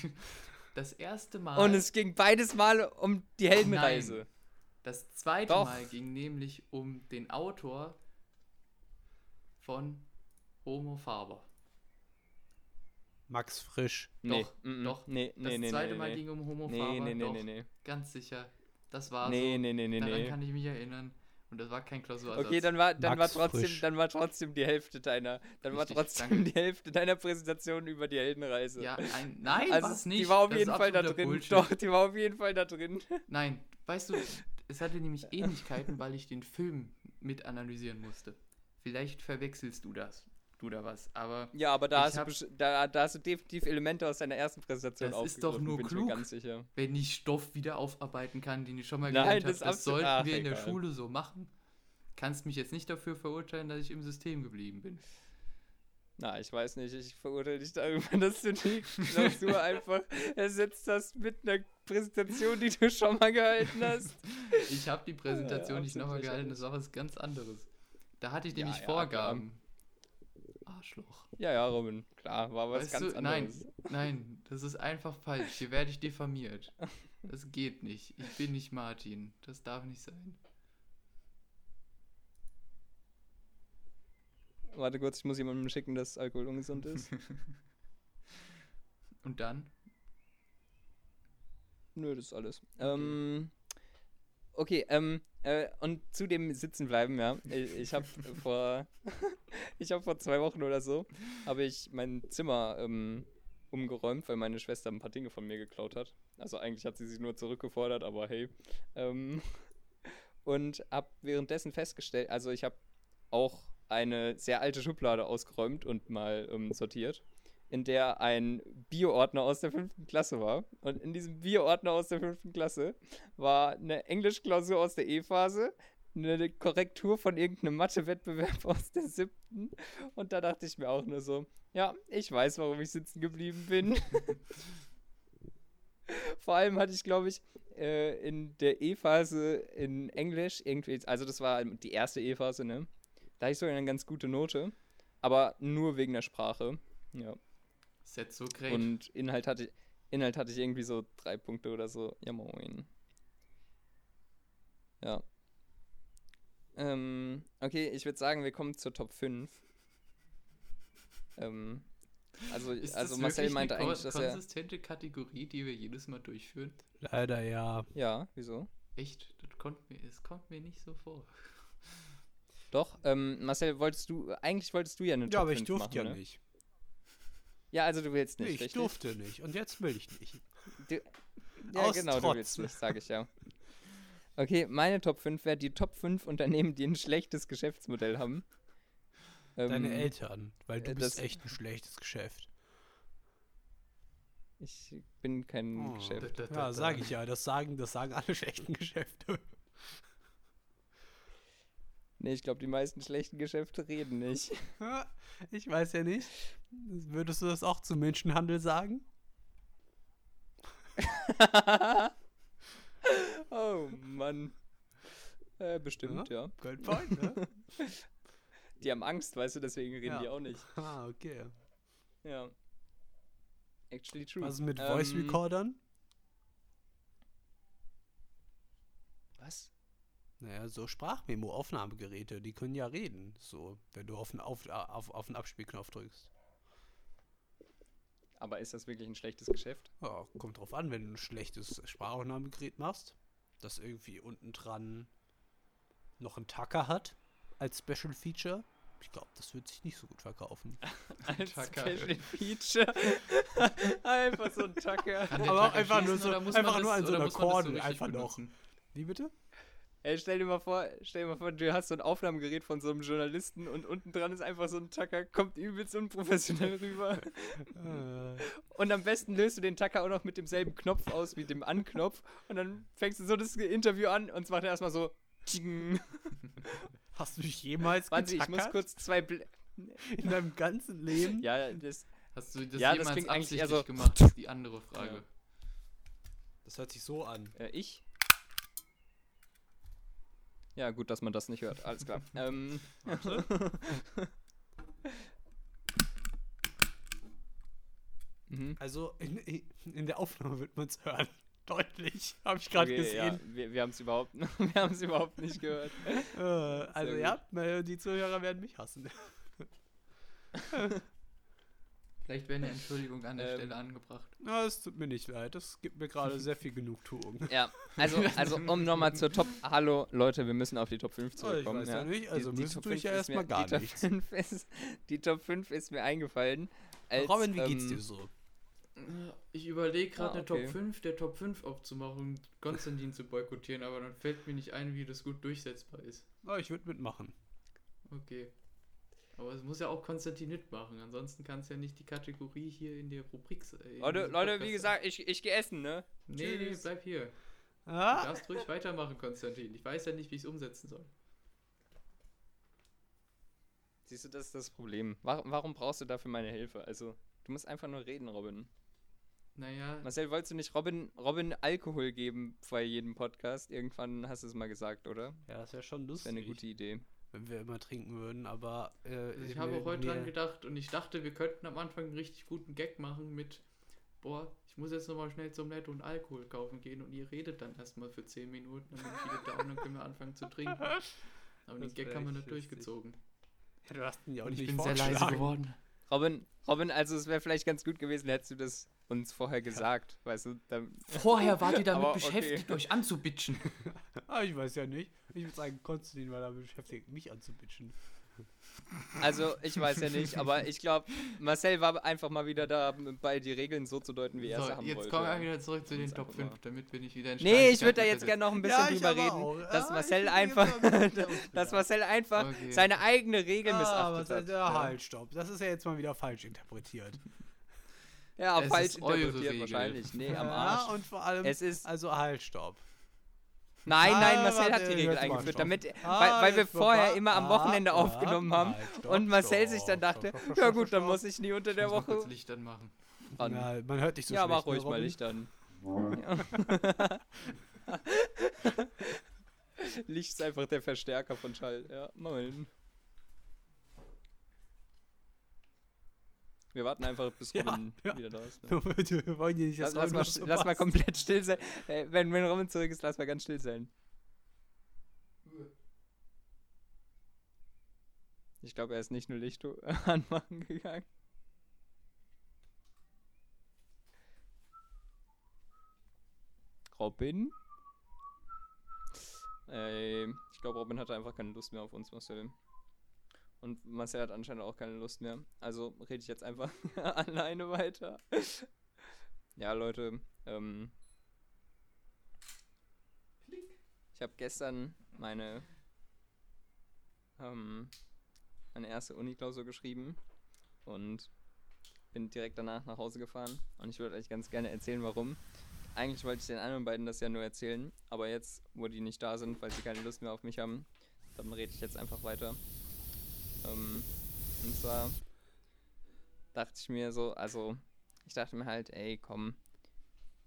Das erste Mal. Und es ging beides Mal um die Heldenreise. Nein. Das zweite Doch. Mal ging nämlich um den Autor von Homo Faber. Max Frisch. Nee, Doch, mm, mm. doch. Nee, Das nee, nee, zweite nee, Mal nee. ging um Homo Nee, Faber. nee, nee, doch, nee, nee. Ganz sicher. Das war Nee, so. nee, nee, nee, Daran nee. kann ich mich erinnern. Und das war kein Klausurersatz. Okay, dann war, dann war trotzdem, Frisch. dann war trotzdem die Hälfte deiner, dann war trotzdem danke. die Hälfte deiner Präsentation über die Heldenreise. Ja, ein, nein, also was nicht. die war auf Das jeden Fall da drin. Bullshit. Doch, die war auf jeden Fall da drin. Nein, weißt du, es hatte nämlich Ähnlichkeiten, weil ich den Film mit analysieren musste. Vielleicht verwechselst du das. Du da was. Aber Ja, aber da, hast du, da, da hast du definitiv Elemente aus deiner ersten Präsentation Das ist doch nur klug. ganz sicher. wenn ich Stoff wieder aufarbeiten kann, den ich schon mal gelernt habe, das das, sollten ach, wir in der egal. Schule so machen. Kannst mich jetzt nicht dafür verurteilen, dass ich im System geblieben bin. Na, ich weiß nicht, ich verurteile dich darüber, dass du die Klausur einfach ersetzt hast mit einer Präsentation, die du schon mal gehalten hast. Ich habe die Präsentation Ja, nicht absolut nochmal gehalten, das war was ganz anderes. Da hatte ich Ja, nämlich ja, Vorgaben. Arschloch. Ja, ja, Robin, klar, war was Weißt ganz du, nein, anderes. nein, das ist einfach falsch. Hier werde ich diffamiert. Das geht nicht. Ich bin nicht Martin. Das darf nicht sein. Warte kurz, ich muss jemandem schicken, dass Alkohol ungesund ist. Und dann? Nö, das ist alles. Ähm, okay, ähm, äh, und zu dem Sitzen bleiben, ja. Ich, ich habe vor, ich habe vor zwei Wochen oder so, habe ich mein Zimmer ähm, umgeräumt, weil meine Schwester ein paar Dinge von mir geklaut hat. Also eigentlich hat sie sich nur zurückgefordert, aber hey. Ähm, und habe währenddessen festgestellt, also ich habe auch eine sehr alte Schublade ausgeräumt und mal ähm, sortiert, in der ein Bioordner aus der fünften Klasse war. Und in diesem Bioordner aus der fünften Klasse war eine Englischklausur aus der E-Phase, eine Korrektur von irgendeinem Mathe-Wettbewerb aus der siebten. Und da dachte ich mir auch nur so, ja, ich weiß, warum ich sitzen geblieben bin. Vor allem hatte ich, glaube ich, äh, in der E-Phase in Englisch irgendwie, also das war die erste E-Phase, ne? Da hatte ich sogar eine ganz gute Note, aber nur wegen der Sprache. Ja. Set so great. Und Inhalt hatte, Inhalt hatte ich irgendwie so drei Punkte oder so. Ja, moin. Ja. Ähm, okay, ich würde sagen, wir kommen zur Top 5. Ähm, also, ist also das Marcel meinte eigentlich, dass er. konsistente Kategorie, die wir jedes Mal durchführen? Leider ja. Ja, wieso? Echt? Das kommt mir, es kommt mir nicht so vor. Doch, ähm, Marcel, wolltest du, eigentlich wolltest du ja eine Ja, Top aber ich 5 durfte ja ne? nicht. Ja, also du willst nicht, ich richtig? durfte nicht. Und jetzt will ich nicht. Du, ja, Aus genau, Trotz. du willst nicht, sage ich ja. Okay, meine Top 5 wäre die Top 5 Unternehmen, die ein schlechtes Geschäftsmodell haben. Deine Ähm, Eltern, weil du äh, bist echt ein schlechtes Geschäft. Ich bin kein Oh. Geschäft. Da, da, da, Ja, da. sag ich ja. Das sagen, das sagen alle schlechten Geschäfte. Nee, ich glaube, die meisten schlechten Geschäfte reden nicht. Ich weiß ja nicht. Würdest du das auch zum Menschenhandel sagen? oh Mann. Äh, bestimmt, ja. Good point, ne? Die haben Angst, weißt du, deswegen reden Ja. die auch nicht. ah, okay. Ja. Actually true. Was ist mit Ähm, Voice Recordern? Was? Naja, so Sprachmemo-Aufnahmegeräte, die können ja reden. So, wenn du auf den, auf, auf, auf den Abspielknopf drückst. Aber ist das wirklich ein schlechtes Geschäft? Ja, kommt drauf an, wenn du ein schlechtes Sprachaufnahmegerät machst, das irgendwie unten dran noch einen Tacker hat als Special Feature. Ich glaube, das wird sich nicht so gut verkaufen. Als Tacker. Special Feature. einfach so ein Tacker. Aber auch Tacker einfach nur so- einfach nur an so einer Kordel einfach noch. Wie bitte? Ey, stell dir mal vor, stell dir mal vor, du hast so ein Aufnahmegerät von so einem Journalisten und unten dran ist einfach so ein Tacker, kommt übelst unprofessionell rüber. Äh, Und am besten löst du den Tacker auch noch mit demselben Knopf aus wie dem Anknopf und dann fängst du so das Interview an und es macht erstmal so. Hast du dich jemals Warte, ich muss getackert kurz zwei. Bl in deinem ganzen Leben? ja, das. Hast du das Ja, das jemals klingt eigentlich absichtlich eher so- gemacht, ist die andere Frage. Ja. Das hört sich so an. Äh, ich? Ja, gut, dass man das nicht hört. Alles klar. ähm, mhm. Also in, in der Aufnahme wird man es hören. Deutlich. Habe ich gerade Okay, ja, gesehen. wir, wir haben es überhaupt, wir überhaupt nicht gehört. Äh, also ja, die Zuhörer werden mich hassen. Vielleicht wäre eine Entschuldigung an der Ähm. Stelle angebracht. Na, es tut mir nicht leid. Das gibt mir gerade sehr viel Genugtuung. Ja, also, also um nochmal zur Top. Hallo Leute, wir müssen auf die Top 5 Oh, ich zurückkommen. weiß ja nicht, also müssen Top tue ich 5 ja erstmal gar die Top nichts. 5 ist, die Top 5 ist mir eingefallen. Als, Robin, wie geht's ähm, dir so? Ich überlege gerade Ah, eine okay. Top 5 der Top 5 aufzumachen und Konstantin zu boykottieren, aber dann fällt mir nicht ein, wie das gut durchsetzbar ist. Oh, ich würde mitmachen. Okay. Aber es muss ja auch Konstantin mitmachen, ansonsten kann es ja nicht die Kategorie hier in der Rubrik sein. Leute, Leute, wie gesagt, ich, ich gehe essen, ne? Nee, nee, Tschüss. bleib hier. Du Ah, darfst ruhig weitermachen, Konstantin. Ich weiß ja nicht, wie ich es umsetzen soll. Siehst du, das ist das Problem. Warum, warum brauchst du dafür meine Hilfe? Also, du musst einfach nur reden, Robin. Naja, Marcel, wolltest du nicht Robin, Robin Alkohol geben vor jedem Podcast? Irgendwann hast du es mal gesagt, oder? ja, das wäre schon Das wäre lustig, eine gute Idee. Wenn wir immer trinken würden, aber äh, also ich habe auch heute dran gedacht und ich dachte, wir könnten am Anfang einen richtig guten Gag machen mit, boah, ich muss jetzt nochmal schnell zum Netto und Alkohol kaufen gehen und ihr redet dann erstmal für 10 Minuten, dann bin ich wieder da und dann können wir anfangen zu trinken. Aber den Das Gag wär haben wir nicht durchgezogen. Ja, du hast ihn ja auch Und nicht ich bin sehr leise geworden. Robin, Robin, also es wäre vielleicht ganz gut gewesen, hättest du das uns vorher gesagt, weißt du? Dann, Vorher wart ihr damit Aber okay. beschäftigt, euch anzubitschen. Ah, ich weiß ja nicht. Ich würde sagen, Konstantin war da beschäftigt, mich anzubitchen. Also, ich weiß ja nicht, aber ich glaube, Marcel war einfach mal wieder dabei, die Regeln so zu deuten, wie er So, sie haben jetzt wollte. kommen wir wieder zurück zu den Jetzt Top einfach 5, mal. damit wir nicht wieder in Nee, ich würde da jetzt gerne noch ein bisschen Ja, ich drüber aber reden, auch. dass Ah, Marcel ich bin einfach, jetzt dass Marcel einfach Okay. seine eigene Regel Ah, missachtet was, hat. ja, halt, stopp. Das ist ja jetzt mal wieder falsch interpretiert. Ja, Es falsch interpretiert wahrscheinlich. Nee, am Ja, Arsch. und vor allem, Es ist also halt, stopp. Nein, Ah, nein, Marcel warte, hat die Regel eingeführt, damit, Ah, weil, weil wir vorher immer am ah, Wochenende ah, aufgenommen haben und Marcel sich dann dachte, ja gut, dann muss ich nie unter der Woche Licht anmachen. ran. Na, man hört dich so Ja, schlecht, mach ne, ruhig mal? Licht an. Ja. Licht ist einfach der Verstärker von Schall. Ja, moin. Wir warten einfach, bis Ja, Robin ja. wieder da ist. Ne? Wir wollen hier nicht, Lass, lass, mal, lass mal komplett still sein. Äh, wenn, wenn Robin zurück ist, lass mal ganz still sein. Ich glaube, er ist nicht nur Licht anmachen gegangen. Robin? Äh, ich glaube, Robin hatte einfach keine Lust mehr auf uns, Marcel. Und Marcel hat anscheinend auch keine Lust mehr. Also rede ich jetzt einfach alleine weiter. Ja, Leute, ähm. Ich habe gestern meine, ähm, meine erste Uni-Klausur geschrieben und bin direkt danach nach Hause gefahren. Und ich würde euch ganz gerne erzählen, warum. Eigentlich wollte ich den anderen beiden das ja nur erzählen, aber jetzt, wo die nicht da sind, weil sie keine Lust mehr auf mich haben, dann rede ich jetzt einfach weiter. Ähm, und zwar dachte ich mir so, also ich dachte mir halt, ey, komm,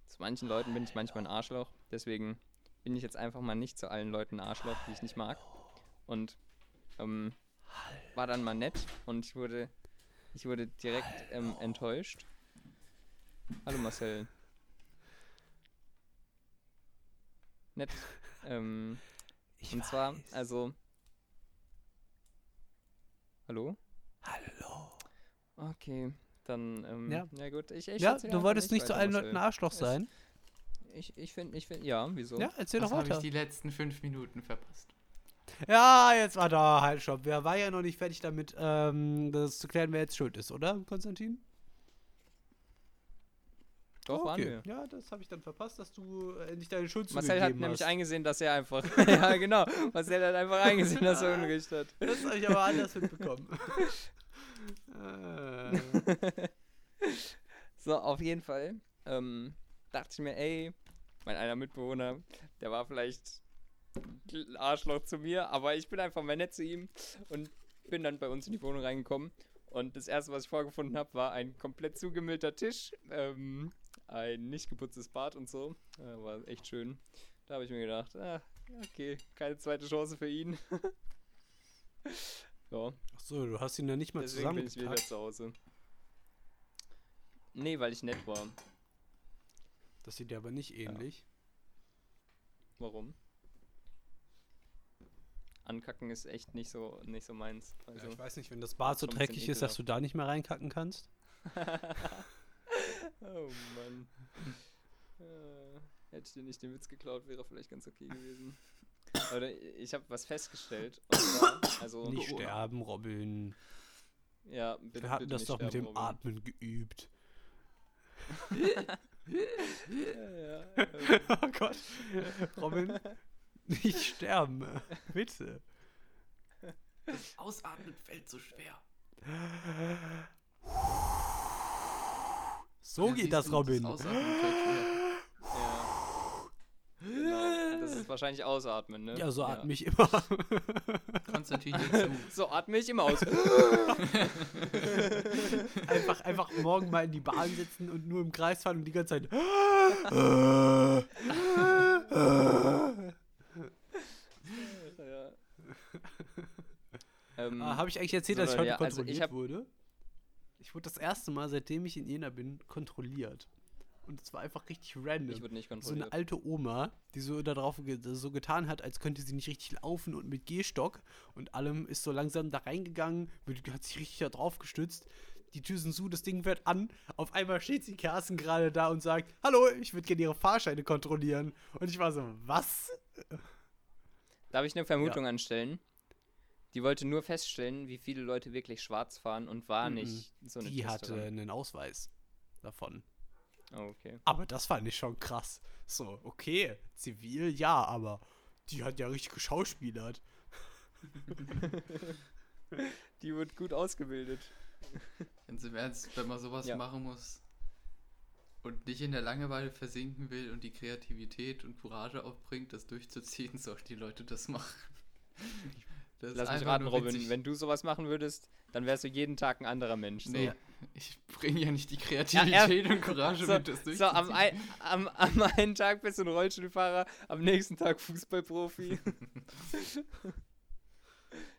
zu manchen Leuten bin ich manchmal ein Arschloch, deswegen bin ich jetzt einfach mal nicht zu allen Leuten ein Arschloch, die ich nicht mag. Und ähm, war dann mal nett und ich wurde, ich wurde direkt ähm, enttäuscht. Hallo Marcel. Nett. Ähm, und zwar, weiß. also. Hallo? Hallo. Okay, dann, ähm, Ja. ja, gut. Ich, ich Ja, du wolltest nicht zu weiter, allen. Leuten Arschloch sein? Ich, ich finde, ich finde, ja, wieso? Ja, erzähl doch habe ich weiter. die letzten fünf Minuten verpasst? Ja, jetzt war da halt, stopp. Wer war ja noch nicht fertig damit, ähm, das zu klären, wer jetzt schuld ist, oder, Konstantin? Doch, waren wir. Ja, das habe ich dann verpasst, dass du äh, nicht deine Schuld Marcel hat nämlich hast. eingesehen, dass er einfach. ja, genau. Marcel hat einfach eingesehen, dass er Unrecht hat. Das habe ich aber anders mitbekommen. So, auf jeden Fall ähm, dachte ich mir, ey, mein einer Mitbewohner, der war vielleicht ein Arschloch zu mir, aber ich bin einfach mal nett zu ihm und bin dann bei uns in die Wohnung reingekommen. Und das erste, was ich vorgefunden habe, war ein komplett zugemüllter Tisch, ähm, ein nicht geputztes Bad und so. Äh, war echt schön. Da habe ich mir gedacht, ah, okay, keine zweite Chance für ihn. ja, Achso, du hast ihn ja nicht mal deswegen bin ich wieder zusammengepackt. zu Hause. Nee, weil ich nett war. Das sieht dir aber nicht ähnlich. Warum? Ankacken ist echt nicht so, nicht so meins. Also. Ja, ich weiß nicht, wenn das Bad so dreckig ist, dass du da nicht mehr reinkacken kannst. oh Mann. Äh, hätte ich dir nicht den Witz geklaut, wäre vielleicht ganz okay gewesen. Oder ich habe was festgestellt. Und zwar, also, nicht sterben, Robin. ja, bitte, Wir hatten das doch mit dem Robin. Atmen geübt. Ja, ja, ähm, oh Gott. Robin, nicht sterben. Bitte. Ausatmen fällt so schwer. So Ja, geht das, Robin. Ja. Genau. Das ist wahrscheinlich ausatmen, ne? Ja, so atme ich immer. Konstantin dazu. So atme ich immer aus. einfach, einfach morgen mal in die Bahn sitzen und nur im Kreis fahren und die ganze Zeit. ja. ähm, Ah, Habe ich eigentlich erzählt, so, dass ich heute ja, also kontrolliert ich hab- wurde? Ich wurde das erste Mal, seitdem ich in Jena bin, kontrolliert. Und es war einfach richtig random. ich wurde nicht so kontrolliert. eine alte Oma, die so da drauf ge so getan hat, als könnte sie nicht richtig laufen und mit Gehstock und allem ist so langsam da reingegangen, hat sich richtig da drauf gestützt. Die Tür sind zu, das Ding fährt an. Auf einmal steht die Kersten gerade da und sagt: Hallo, ich würde gerne Ihre Fahrscheine kontrollieren. Und ich war so: Was? Darf ich eine Vermutung anstellen? Die wollte nur feststellen, wie viele Leute wirklich schwarz fahren und war Mhm. nicht so eine Die hatte Testerin. einen Ausweis davon. Oh, okay. Aber das fand ich schon krass. So, okay, zivil ja, aber die hat ja richtig geschauspielert. Die wird gut ausgebildet. Ganz im Ernst, wenn man sowas Ja. machen muss und nicht in der Langeweile versinken will und die Kreativität und Courage aufbringt, das durchzuziehen, sollten die Leute das machen. Das Lass mich raten, Robin, witzig. wenn du sowas machen würdest, dann wärst du jeden Tag ein anderer Mensch. So. Nee, ich bringe ja nicht die Kreativität und Courage So, mit, das so am, durchzuziehen. ein, am, am einen Tag bist du ein Rollstuhlfahrer, am nächsten Tag Fußballprofi.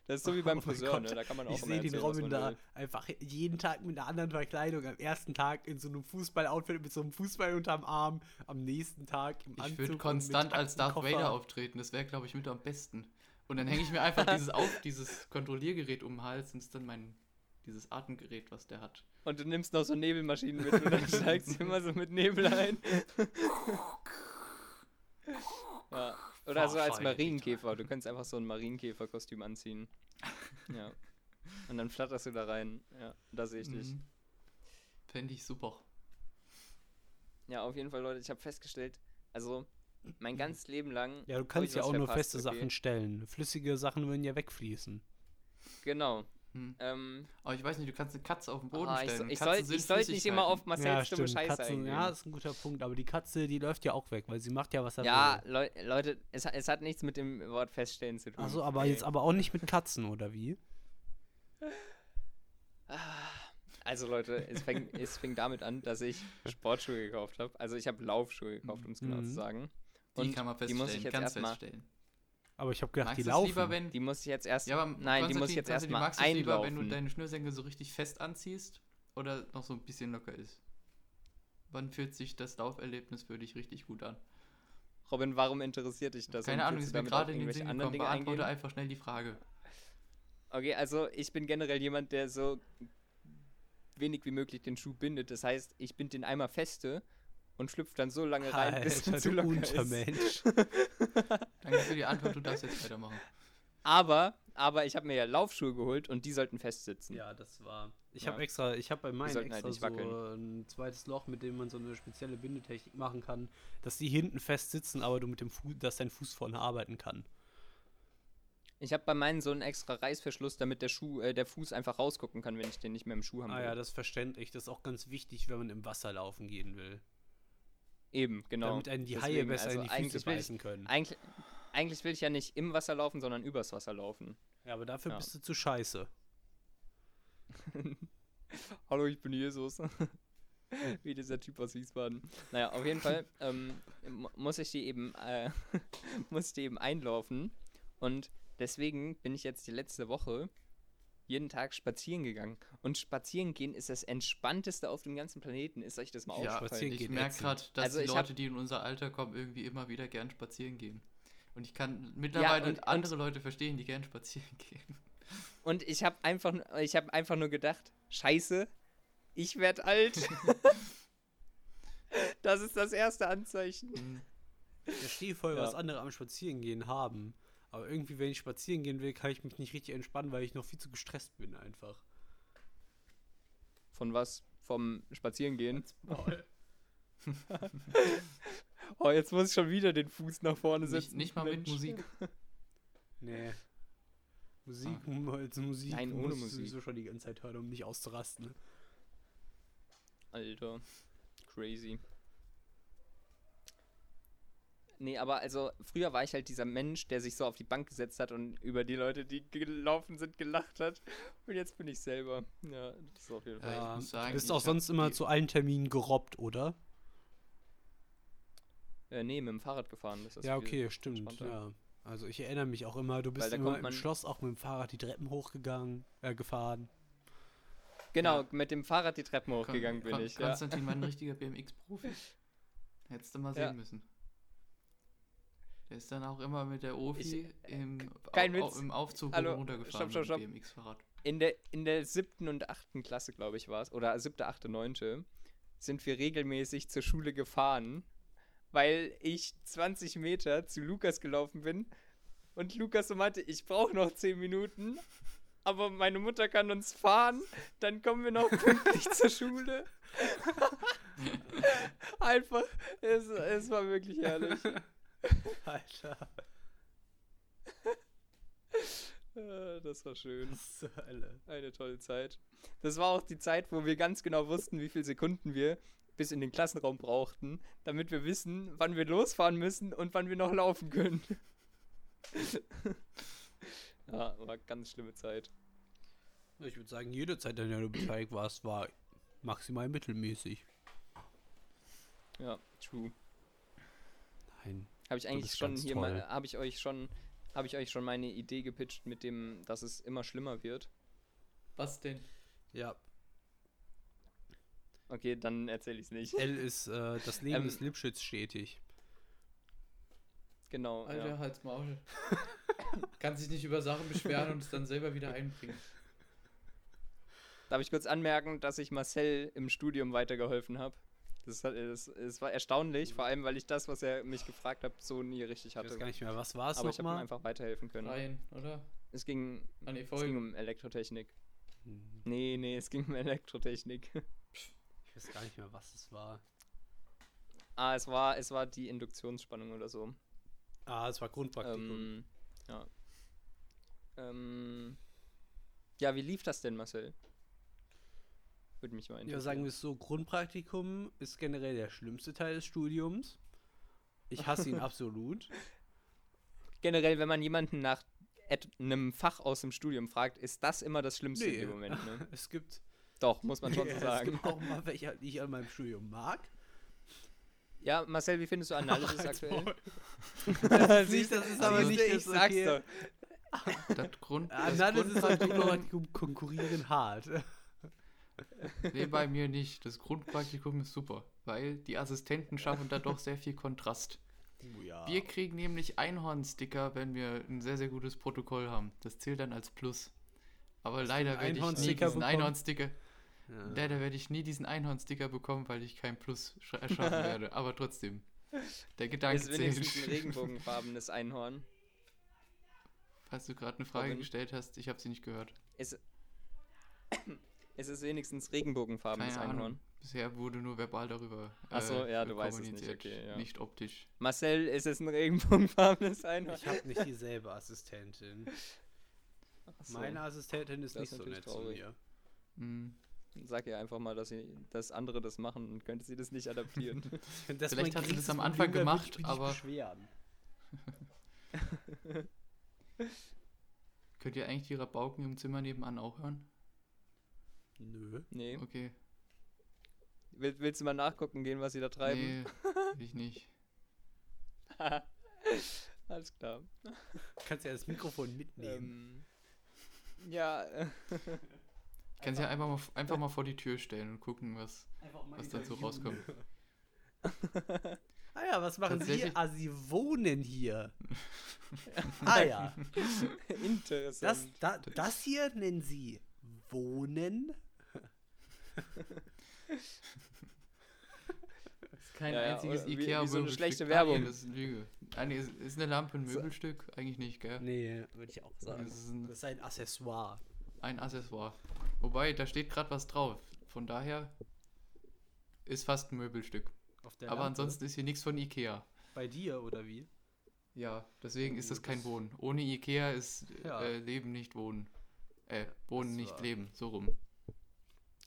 das ist so wie beim Oh Friseur, ne? Da kann man auch Ich sehe den Robin da will. einfach jeden Tag mit einer anderen Verkleidung. Am ersten Tag in so einem Fußballoutfit mit so einem Fußball unterm Arm. Am nächsten Tag im Ich Anzug. würde und konstant als Darth. Vader auftreten, das wäre, glaube ich, mit am besten. Und dann hänge ich mir einfach dieses auf, dieses Kontrolliergerät um den Hals und ist dann mein, dieses Atemgerät, was der hat. Und du nimmst noch so Nebelmaschinen mit und dann steigst du immer so mit Nebel ein. ja. Oder so als Marienkäfer. Du könntest einfach so ein Marienkäferkostüm anziehen. Ja. Und dann flatterst du da rein. Ja, da sehe ich dich. Mhm. Fände ich super. Ja, auf jeden Fall, Leute, ich habe festgestellt, also mein ganzes Leben lang. Ja, du kannst ja auch nur feste okay? Sachen stellen. Flüssige Sachen würden ja wegfließen. Genau. Hm. Ähm, Aber ich weiß nicht, du kannst eine Katze auf den Boden ah, ich, stellen. ich, soll, ich sollte nicht immer auf. Marcells dumme Scheiße Katzen, eingehen. ja, ist ein guter Punkt. Aber die Katze, die läuft ja auch weg, weil sie macht ja, was Ja. Leu Leute, es, hat- es hat nichts mit dem Wort feststellen zu tun. Also, aber Okay. jetzt aber auch nicht mit Katzen, oder wie? Also Leute, es fing, es fing damit an, dass ich Sportschuhe gekauft habe. Also ich habe Laufschuhe gekauft, um es genau Mhm. zu sagen. Die Und kann man die feststellen, muss ich jetzt ganz feststellen. Aber ich habe gedacht, Magst die laufen. lieber, wenn... die muss ich jetzt erst, Ja, aber nein, die muss ich jetzt erstmal magst du es lieber, wenn du einlaufen. deine Schnürsenkel so richtig fest anziehst oder noch so ein bisschen locker ist? Wann fühlt sich das Lauferlebnis für dich richtig gut an? Robin, warum interessiert dich das? Keine Ahnung, ist du mir gerade in den Sinn anderen gekommen. Dinge Beantworte eingehen? einfach schnell die Frage. Okay, also ich bin generell jemand, der so wenig wie möglich den Schuh bindet. Das heißt, ich bind den einmal feste und schlüpfe dann so lange rein, bis er Alter, zu du locker ist. Untermensch. Danke für die Antwort, du darfst jetzt weitermachen. Aber, aber ich habe mir ja Laufschuhe geholt und die sollten fest sitzen. Ja, das war. Ich Ja. habe extra, ich habe bei meinen halt extra nicht so ein zweites Loch, mit dem man so eine spezielle Bindetechnik machen kann, dass die hinten fest sitzen, aber du mit dem Fuß, dass dein Fuß vorne arbeiten kann. Ich habe bei meinen so einen extra Reißverschluss, damit der Schuh, äh, der Fuß einfach rausgucken kann, wenn ich den nicht mehr im Schuh haben Ah ja, das ist verständlich. Das ist auch ganz wichtig, wenn man im Wasser laufen gehen will. Eben, genau. Damit einen die Haie Deswegen, besser also in die Füße eigentlich will ich- beißen können. Eigentlich, eigentlich will ich ja nicht im Wasser laufen, sondern übers Wasser laufen. Ja, aber dafür Ja. bist du zu scheiße. Hallo, ich bin Jesus. Wie dieser Typ aus Wiesbaden. Naja, auf jeden Fall ähm, mu- muss ich die eben äh, muss ich die eben einlaufen. Und deswegen bin ich jetzt die letzte Woche jeden Tag spazieren gegangen. Und spazieren gehen ist das Entspannteste auf dem ganzen Planeten. Ist euch das mal Ja, aufgefallen? spazieren ich gehen merke gerade, dass Also die hab- Leute, die in unser Alter kommen, irgendwie immer wieder gern spazieren gehen. Und ich kann mittlerweile und- und- andere Leute verstehen, die gern spazieren gehen. Und ich habe einfach, ich hab einfach nur gedacht, scheiße, ich werd alt. das ist das erste Anzeichen. Ich verstehe voll, Ja. was andere am Spazierengehen haben. Aber irgendwie, wenn ich spazieren gehen will, kann ich mich nicht richtig entspannen, weil ich noch viel zu gestresst bin einfach. Von was? Vom Spazierengehen? oh, jetzt muss ich schon wieder den Fuß nach vorne Nicht, setzen. nicht mal mit. Musik. Nee. Musik, also Musik Nein, ohne muss ich Musik. sowieso schon die ganze Zeit hören, um nicht auszurasten. Alter, crazy. Nee, aber also früher war ich halt dieser Mensch, der sich so auf die Bank gesetzt hat und über die Leute, die gelaufen sind, gelacht hat. Und jetzt bin ich selber. Ja, das ist auf jeden Fall. Ja, ich muss sagen, du bist ich auch sonst immer zu allen Terminen gerobbt, oder? Äh, nee, mit dem Fahrrad gefahren. Das ist ja, okay, stimmt. Ja. Also ich erinnere mich auch immer, du bist immer im Schloss auch mit dem Fahrrad die Treppen hochgegangen, äh, gefahren. Genau, Ja. mit dem Fahrrad die Treppen Kon- hochgegangen bin Kon- ich. Ja. Konstantin war ein richtiger BMX-Profi. Hättest du mal sehen Ja. müssen. Der ist dann auch immer mit der Ofi im, kein au, au, Witz. im Aufzug Hallo, runtergefahren stopp, stopp, stopp. mit dem BMX-Fahrrad. In der, in der siebten und achten Klasse, glaube ich, war es, oder siebte, achte, neunte, sind wir regelmäßig zur Schule gefahren, weil ich 20 Meter zu Lukas gelaufen bin und Lukas so meinte, ich brauche noch 10 Minuten, aber meine Mutter kann uns fahren, dann kommen wir noch pünktlich zur Schule. Einfach, es, es war wirklich herrlich. Alter, Äh, Das war schön. was zur Hölle. Eine tolle Zeit. Das war auch die Zeit, wo wir ganz genau wussten, wie viele Sekunden wir bis in den Klassenraum brauchten, damit wir wissen, wann wir losfahren müssen und wann wir noch laufen können. ja, war ganz schlimme Zeit. Ich würde sagen, jede Zeit, in der du beteiligt warst, war maximal mittelmäßig. Ja, true. Nein. Habe ich eigentlich schon hier toll. mal, habe ich euch schon, habe ich euch schon meine Idee gepitcht mit dem, dass es immer schlimmer wird. Was denn? Ja, Okay, dann erzähle ich es nicht. L ist, äh, das Leben Ähm, des Lipschitz stetig. Genau. Alter, ja. halt's Maul. Kann sich nicht über Sachen beschweren und es dann selber wieder einbringen. Darf ich kurz anmerken, dass ich Marcel im Studium weitergeholfen habe? Das, hat- das, es war erstaunlich, vor allem weil ich das, was er mich gefragt hat, so nie richtig Ich weiß hatte. gar nicht mehr, was war es Aber ich habe ihm einfach weiterhelfen können. Rein, oder? Es ging, An es ging um Elektrotechnik. Hm, Nee, nee, es ging um Elektrotechnik. Ich weiß gar nicht mehr, was es war. ah, es war, es war die Induktionsspannung oder so. Ah, es war Grundpraktikum. Ähm, ja. Ähm, ja, wie lief das denn, Marcel? Würde mich mal ja, interessieren. sagen wir es so, Grundpraktikum ist generell der schlimmste Teil des Studiums. Ich hasse ihn absolut. Generell, wenn man jemanden nach einem Fach aus dem Studium fragt, ist das immer das Schlimmste in dem Moment, ne? Es gibt, Doch, muss man schon so es sagen. gibt auch mal welche, die ich an meinem Studium mag. Ja, Marcel, wie findest du Analysis Halt's aktuell? Das ist nicht, das ist aber nicht ich das sag's okay. doch. Das Grund. Das Analysis und Grundpraktikum konkurrieren hart. Nee, bei mir nicht. Das Grundpraktikum ist super, weil die Assistenten schaffen da doch sehr viel Kontrast. Oh ja. Wir kriegen nämlich Einhornsticker, wenn wir ein sehr, sehr gutes Protokoll haben. Das zählt dann als Plus. Aber Hast leider werde ich nie diesen? Einhornsticker. ja. Leider werde ich nie diesen Einhornsticker bekommen, weil ich kein Plus sch- erschaffen werde. Aber trotzdem. Der Gedanke Ist wenigstens ein zählt. regenbogenfarbenes Einhorn. Falls du gerade eine Frage Robin? gestellt hast, ich habe sie nicht gehört. Es, es ist wenigstens regenbogenfarbenes Keine Einhorn. Ahnung. Bisher wurde nur verbal darüber Ach so, ja, du weißt es nicht, kommuniziert, okay, ja. nicht optisch. Marcel, ist es ein regenbogenfarbenes Einhorn? Ich habe nicht dieselbe Assistentin. So. Meine Assistentin ist Das nicht ist so nett zu traurig. mir. Hm. Sag ihr einfach mal, dass, sie, dass andere das machen und könnte sie das nicht adaptieren. Das Vielleicht hat sie das am Anfang würd gemacht, mich aber-. Könnt ihr eigentlich die Rabauken im Zimmer nebenan auch hören? Nö. nee. Okay. Will, willst du mal nachgucken gehen, was sie da treiben? Nee, ich nicht. Alles klar. Du kannst ja das Mikrofon mitnehmen. Ähm, ja, Kannst ja einfach mal, einfach mal vor die Tür stellen und gucken, was. was dazu rauskommt. ah ja, was machen Sie? Tatsächlich- Ah, Sie wohnen hier. ah ja. Das, interessant. da, das hier nennen Sie Wohnen? Ist kein Ja, ja, einziges wie- ikea wie so eine schlechte Ah, nee, Werbung. das ist eine Lüge. Ah, nee, ist, ist eine Lampe ein Möbelstück? Eigentlich nicht, gell? Nee, würde ich auch Das ist ein, Das ist ein Accessoire. ein Accessoire. Wobei, da steht gerade was drauf. Von daher ist fast ein Möbelstück. Auf der Aber Lampe. ansonsten ist hier nichts von Ikea. Bei dir oder wie? Ja, deswegen Oh, ist das kein das- Wohnen. Ohne Ikea ist Ja. äh, Leben nicht Wohnen. Äh, Wohnen Das nicht Leben, so rum.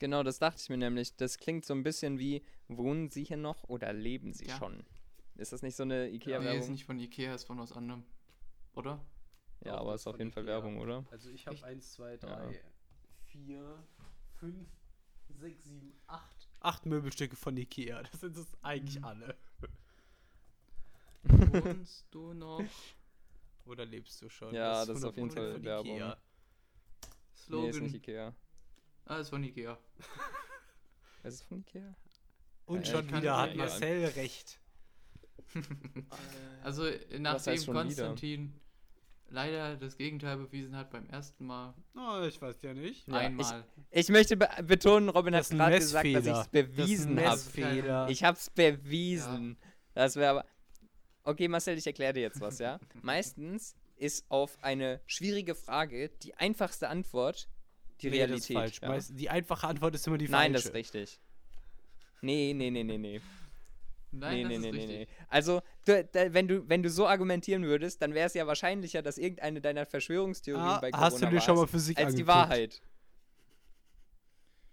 Genau, das dachte ich mir nämlich. Das klingt so ein bisschen wie, wohnen Sie hier noch oder leben Sie Ja. schon? Ist das nicht so eine nee, Ikea-Werbung? ist nicht von Ikea, ist von was anderem. Oder? Ja, Doch, aber das ist auf jeden Fall. Werbung, oder? Also ich habe Echt? 1, 2, Ja. 3, 4, 5, 6, 7, 8. Acht Möbelstücke von Ikea. Das sind es eigentlich Mhm. alle. Wohnst du noch? Oder lebst du schon? Ja, das ist auf jeden 100% Fall von Werbung. Ikea. Nee, ist Slogan. nicht Ikea. Ah, ist von Ikea. Ist es von Ikea? Und Ja, schon ich kann- wieder hat ja, Marcel recht. Also, nachdem schon wieder? Konstantin leider das Gegenteil bewiesen hat beim ersten Mal, Oh, ich weiß ja nicht. Ja, einmal. Ich möchte be betonen, Robin Das hat ist gerade gesagt, dass ich es bewiesen habe. ist. Ich hab's bewiesen. Das wäre aber. Okay, Marcel, ich erkläre dir jetzt was, ja? Meistens ist auf eine schwierige Frage die einfachste Antwort die Realität. falsch. ja. Meist- Die einfache Antwort ist immer die Nein, das falsche. ist richtig. Nee, nee, nee, nee, nee. Nein, nee, das nee, ist nee, nee, richtig. nee. Also, du, da, wenn, du, wenn du so argumentieren würdest, dann wäre es ja wahrscheinlicher, dass irgendeine deiner Verschwörungstheorien Ah, bei Corona hast du dir schon mal ist, Physik als die angeguckt? Wahrheit.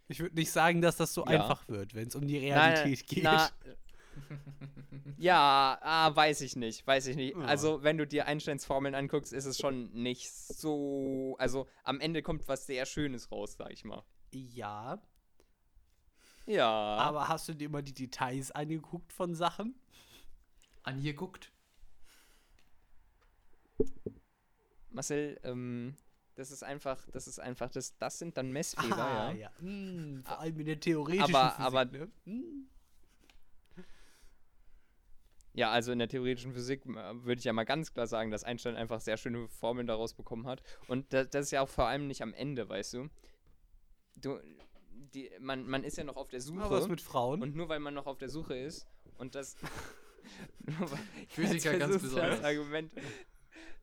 Ich würde nicht sagen, dass das so Ja. einfach wird, wenn es um die Realität geht. Na, ja, ah, weiß ich nicht, weiß ich nicht. Ja. Also, wenn du dir Einsteins Formeln anguckst, ist es schon nicht so. Also, am Ende kommt was sehr Schönes raus, sag ich mal. Ja, Ja. aber hast du dir immer die Details angeguckt von Sachen? Angeguckt. Marcel, ähm, das ist einfach, das ist einfach, das, das sind dann Messfehler, ah, ja. ja. Hm, vor allem in der theoretischen Aber- Physik, aber- ne? Hm. Ja, also in der theoretischen Physik äh, würde ich ja mal ganz klar sagen, dass Einstein einfach sehr schöne Formeln daraus bekommen hat. Und da, das ist ja auch vor allem nicht am Ende, weißt du. du die, man, man ist ja noch auf der Suche. Aber was mit Frauen? und nur weil man noch auf der Suche ist und das. Physiker ganz du Das besonders. Argument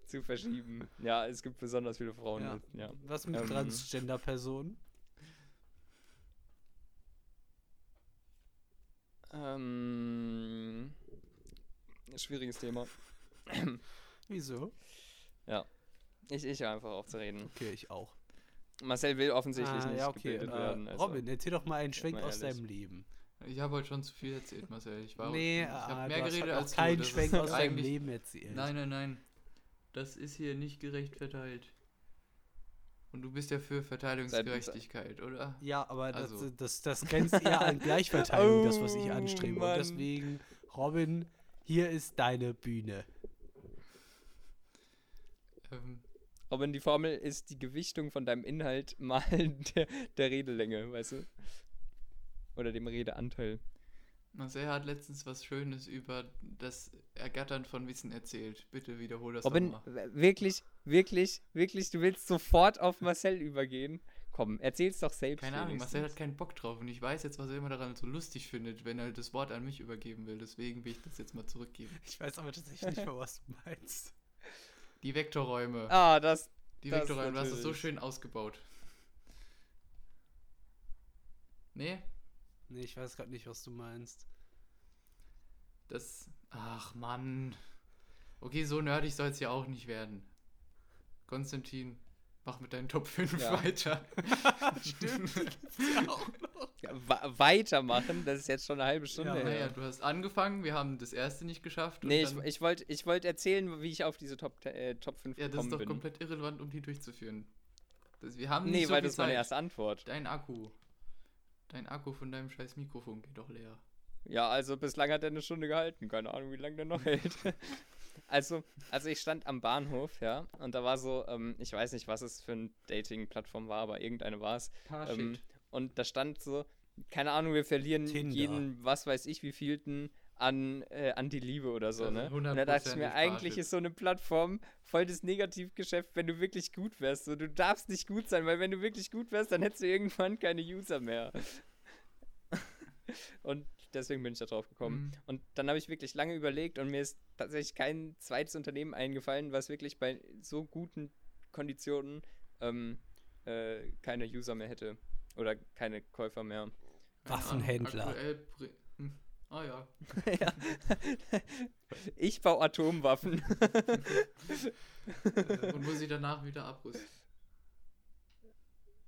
zu verschieben. Ja, es gibt besonders viele Frauen. ja. Ja. Was mit Ähm, Transgender-Personen? Ähm, schwieriges Thema. Wieso? Ich, ich höre einfach auf zu reden. Okay, ich auch. Marcel will offensichtlich Ah, nicht ja, okay. gebildet Äh, werden. Also. Robin, erzähl doch mal einen Schwenk mal aus deinem Leben. Ich habe heute schon zu viel erzählt, Marcel. Ich war nee, ich ah, habe du mehr hast geredet auch als du. keinen Schwenk aus deinem Leben erzählt. Nein, nein, nein. Das ist hier nicht gerecht verteilt. Und du bist ja für Verteilungsgerechtigkeit, oder? Ja, aber Also. das, das, das grenzt eher an Gleichverteilung, das, was ich Oh, anstrebe. Mann. Und deswegen, Robin, hier ist deine Bühne. Ähm, Robin, die Formel ist die Gewichtung von deinem Inhalt mal der, der Redelänge, weißt du? Oder dem Redeanteil. Marcel hat letztens was Schönes über das Ergattern von Wissen erzählt. Bitte wiederhol das Robin, nochmal. wirklich, wirklich, wirklich, du willst sofort auf Marcel übergehen? Komm, erzähl's doch selbst. Keine Ahnung, Marcel hat keinen Bock drauf und ich weiß jetzt, was er immer daran so lustig findet, wenn er das Wort an mich übergeben will. Deswegen will ich das jetzt mal zurückgeben. Ich weiß aber tatsächlich nicht mehr, was du meinst. Die Vektorräume. Ah, das. Die das Vektorräume, du hast es so schön ausgebaut. Nee, Nee, ich weiß gerade nicht, was du meinst. das. Ach Mann. Okay, so nerdig soll es ja auch nicht werden. Konstantin, mach mit deinen Top 5 Ja. weiter. Stimmt. Ja, wa- weitermachen, das ist jetzt schon eine halbe Stunde Ja. Naja, du hast angefangen, wir haben das erste nicht geschafft. und Nee, ich, dann, ich wollte ich wollt erzählen, wie ich auf diese Top, äh, Top 5 ja, das gekommen ist doch bin. komplett irrelevant, um die durchzuführen. Das, wir haben nee, nicht so weil viel das meine Zeit. erste Antwort. Dein Akku. Dein Akku von deinem scheiß Mikrofon geht doch leer. Ja, also bislang hat er eine Stunde gehalten. Keine Ahnung, wie lange der noch hält. Also, also ich stand am Bahnhof, ja, und da war so, ähm, ich weiß nicht, was es für eine Dating-Plattform war, aber irgendeine war es. Ähm, und da stand so, keine Ahnung, wir verlieren Tinder. jeden, was weiß ich, wie vielten an, äh, an die Liebe oder so, Also ne? Und da dachte ich mir, 100% eigentlich Parship. ist so eine Plattform voll das Negativgeschäft, wenn du wirklich gut wärst. So, du darfst nicht gut sein, weil wenn du wirklich gut wärst, dann hättest du irgendwann keine User mehr. und deswegen bin ich da drauf gekommen. Mhm. Und dann habe ich wirklich lange überlegt und mir ist tatsächlich kein zweites Unternehmen eingefallen, was wirklich bei so guten Konditionen ähm, äh, keine User mehr hätte. Oder keine Käufer mehr. Waffenhändler. Hm. Ah ja. ja. Ich baue Atomwaffen. Und muss sie danach wieder abrüsten.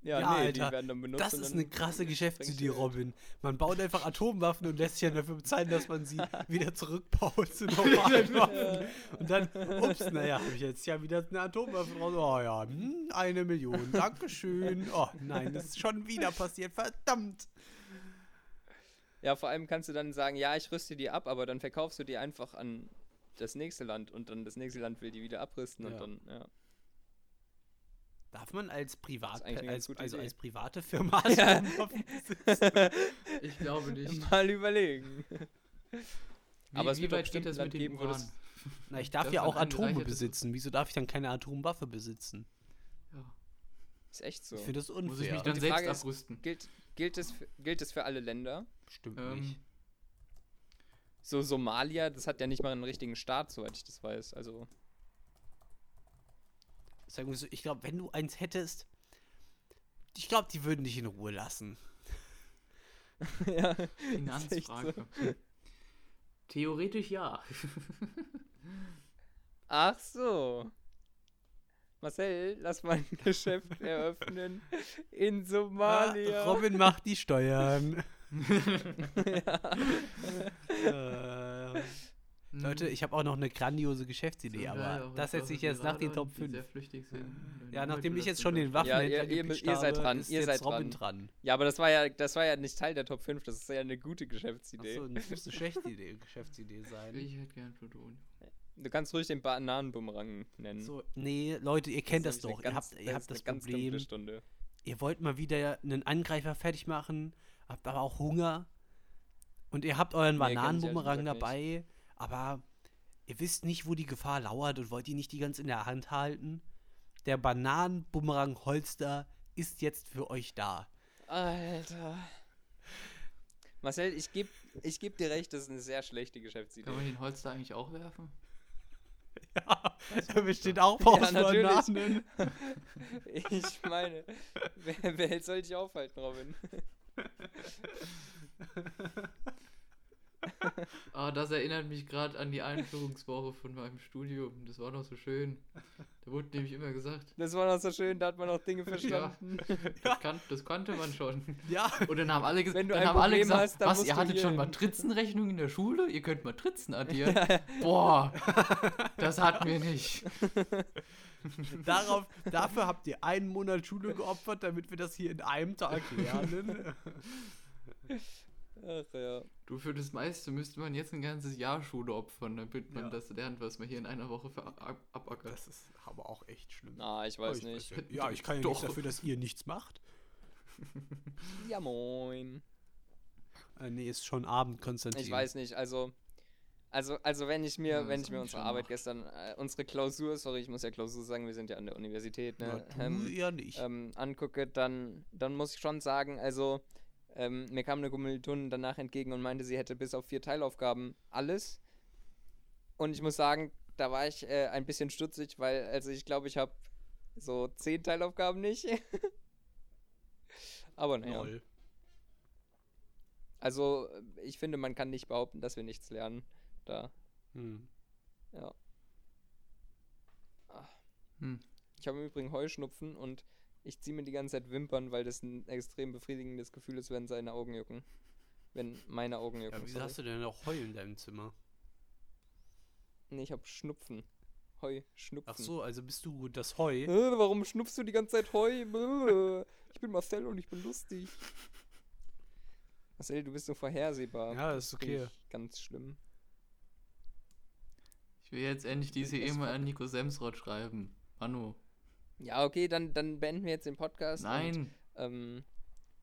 Ja, Ja, nee, Alter, die werden dann benutzt. Das ist eine krasse Geschäftsidee, Robin. Man baut einfach Atomwaffen und lässt sich dann dafür bezahlen, dass man sie wieder zurückbaut zu normalen Waffen. Und dann, ups, naja, habe ich jetzt ja wieder eine Atomwaffe raus. Oh ja, hm, eine Million, Dankeschön. Oh nein, das ist schon wieder passiert, verdammt. Ja, vor allem kannst du dann sagen, ja, ich rüste die ab, aber dann verkaufst du die einfach an das nächste Land und dann das nächste Land will die wieder abrüsten Ja. und dann, ja. Darf man als Privat, Das ist als, also als private Firma Ja. Ich glaube nicht. Mal überlegen. Wie, Aber es wie weit bestimmt das mit dem das- Uran? Na, ich darf Darf ja auch Atome besitzen. Wieso darf ich dann keine Atomwaffe besitzen? Ja. Ist echt so. Ich finde das Muss ich unfair. mich dann selbst Frage ist- abrüsten? Gilt, gilt, es für, gilt es für alle Länder? Stimmt Ähm, nicht. So Somalia, das hat ja nicht mal einen richtigen Staat, soweit ich das weiß. Also, Sagen wir so, ich glaube, wenn du eins hättest, ich glaube, die würden dich in Ruhe lassen. ja, Finanzfrage. so. Theoretisch ja. Ach so. Marcel, lass mal ein Geschäft eröffnen in Somalia. Ah, Robin macht die Steuern. Äh, Leute, ich habe auch noch eine grandiose Geschäftsidee, Ja, aber auch das setze ich jetzt nach den Top die 5. sehr flüchtig sind. Ja, nachdem ich das jetzt schon den Waffenhändler Ja, ihr- ihr- ihr seid dran, ist ihr seid Robin dran. dran. Ja, aber das war ja, das war ja nicht Teil der Top 5, das ist ja eine gute Geschäftsidee. Achso, das muss eine schlechte Idee, Geschäftsidee sein. Ich hätte gern Plutonium. Du kannst ruhig den Bananenbumerang nennen. So, nee, Leute, ihr kennt das, nämlich doch. eine ihr ganz- habt, ihr habt ist eine das ganz Problem. Ihr wollt mal wieder einen Angreifer fertig machen, habt aber auch Hunger. Und ihr habt euren Nee, Bananenbumerang dabei, aber ihr wisst nicht, wo die Gefahr lauert und wollt die nicht die ganz in der Hand halten. Der Bananenbumerang-Holster ist jetzt für euch da. Alter. Marcel, ich gebe ich geb dir recht, das ist eine sehr schlechte Geschäftsidee. Kann man den Holster eigentlich auch werfen? Ja, er besteht auch aus Ja, natürlich. Bananen. Ich meine, wer, wer soll dich aufhalten, Robin? Ah, das erinnert mich gerade an die Einführungswoche von meinem Studium. Das war noch so schön. Da wurde nämlich immer gesagt, Das war noch so schön, da hat man noch Dinge verstanden. das, kan das konnte man schon. Ja, Und dann haben alle, ges Wenn du dann ein haben alle gesagt, hast, dann was, ihr hattet schon hin." Matrizenrechnung in der Schule? Ihr könnt Matrizen addieren? Boah, das hatten wir nicht. darauf, dafür habt ihr einen Monat Schule geopfert, damit wir das hier in einem Tag lernen. Ach ja. Du, für das meiste müsste man jetzt ein ganzes Jahr Schule opfern, damit man Ja. das lernt, was man hier in einer Woche ab abackert. Das ist aber auch echt schlimm. Na, ich weiß ich nicht. ja- Ja, ich kann ja Doch. dafür, dass ihr nichts macht. Ja, moin. Äh, nee, ist schon Abend, Konstantin. Ich weiß nicht, also. Also, also wenn ich mir, Ja, wenn ich mir unsere Arbeit gemacht. gestern, äh, unsere Klausur, sorry, ich muss ja Klausur sagen, wir sind ja an der Universität, Na, ne, du ähm, ja nicht. ähm, angucke, dann, dann muss ich schon sagen, also ähm, mir kam eine Kommilitonin danach entgegen und meinte, sie hätte bis auf vier Teilaufgaben alles. Und ich muss sagen, da war ich äh, ein bisschen stutzig, weil, also ich glaube, ich habe so zehn Teilaufgaben nicht. Aber naja. Lol. Also, ich finde, man kann nicht behaupten, dass wir nichts lernen. Da, Hm. ja. Hm. Ich habe im Übrigen Heuschnupfen und ich ziehe mir die ganze Zeit Wimpern, weil das ein extrem befriedigendes Gefühl ist, wenn seine Augen jucken. Wenn meine Augen jucken. Ja, wieso sorry. hast du denn noch Heu in deinem Zimmer? Nee, ich habe Schnupfen. Heu, Schnupfen. Ach so, also bist du das Heu? Äh, warum schnupfst du die ganze Zeit Heu? Ich bin Marcel und ich bin lustig. Marcel, du bist so vorhersehbar. Ja, das ist okay. ich Ganz schlimm. Ich will jetzt endlich diese E-Mail an Nico Semsrott schreiben. Manu. Ja, okay, dann, dann beenden wir jetzt den Podcast. Und, Nein. ähm,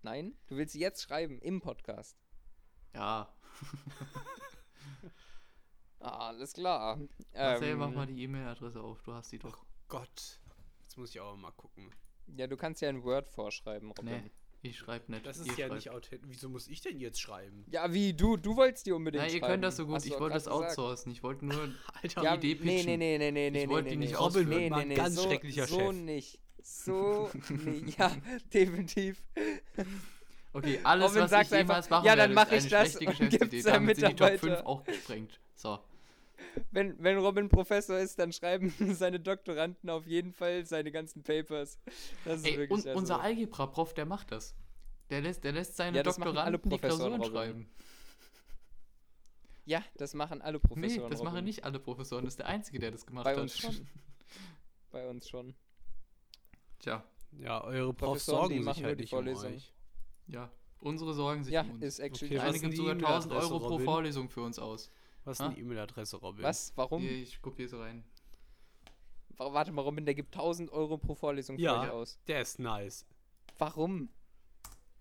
nein? Du willst sie jetzt schreiben im Podcast. Ja. Ah, alles klar. Marcel, Ähm, mach mal die E-Mail-Adresse auf. Du hast die doch. Gott. Jetzt muss ich auch mal gucken. Ja, du kannst ja ein Word vorschreiben, Robin. Nee, ich schreibe nicht. Das Ihr ist ja schreibt. nicht authentisch. Wieso muss ich denn jetzt schreiben? Ja, wie, du, du wolltest die unbedingt Nein, ihr schreiben. könnt das so gut. Hast Ich wollte das grad gesagt. outsourcen. Ich wollte nur Alter, Ja, Idee nee, pitchen. nee, nee, nee, nee, nee, wollte nee, die nee. nicht Robin Nee, nee, nee, ganz so, schrecklicher so Chef. nicht. So nicht. Ja, definitiv. Okay, alles, Robin was ich jemals machen ja, dann werde, mach ist ich eine das schlechte Geschäftsidee. Damit sind die Top 5 Mitarbeiter. auch gesprengt. So. Wenn, wenn Robin Professor ist, dann schreiben seine Doktoranden auf jeden Fall seine ganzen Papers. Das ist Ey, wirklich und also, unser Algebra-Prof, der macht das. Der lässt, der lässt seine Ja, das machen alle Doktoranden die Klausuren Robin. schreiben. Ja, das machen alle Nee, Professoren. das machen Robin. nicht alle Professoren. Das ist der Einzige, der das gemacht Bei hat. uns schon. Bei uns schon. Tja, Ja, eure Profs sorgen machen sich halt die nicht um Vorlesung. euch. ja. Unsere sorgen sich Ja, um uns. ist actually. Okay, die sogar 1000 E-Mail-Adresse, Euro pro? Vorlesung für uns aus. Was ist die E-Mail-Adresse, Robin? Was? Warum? Hier, ich kopiere so rein. Wa- Warte mal, Robin, der gibt 1000 Euro pro Vorlesung für Ja. euch aus. Der ist nice. Warum?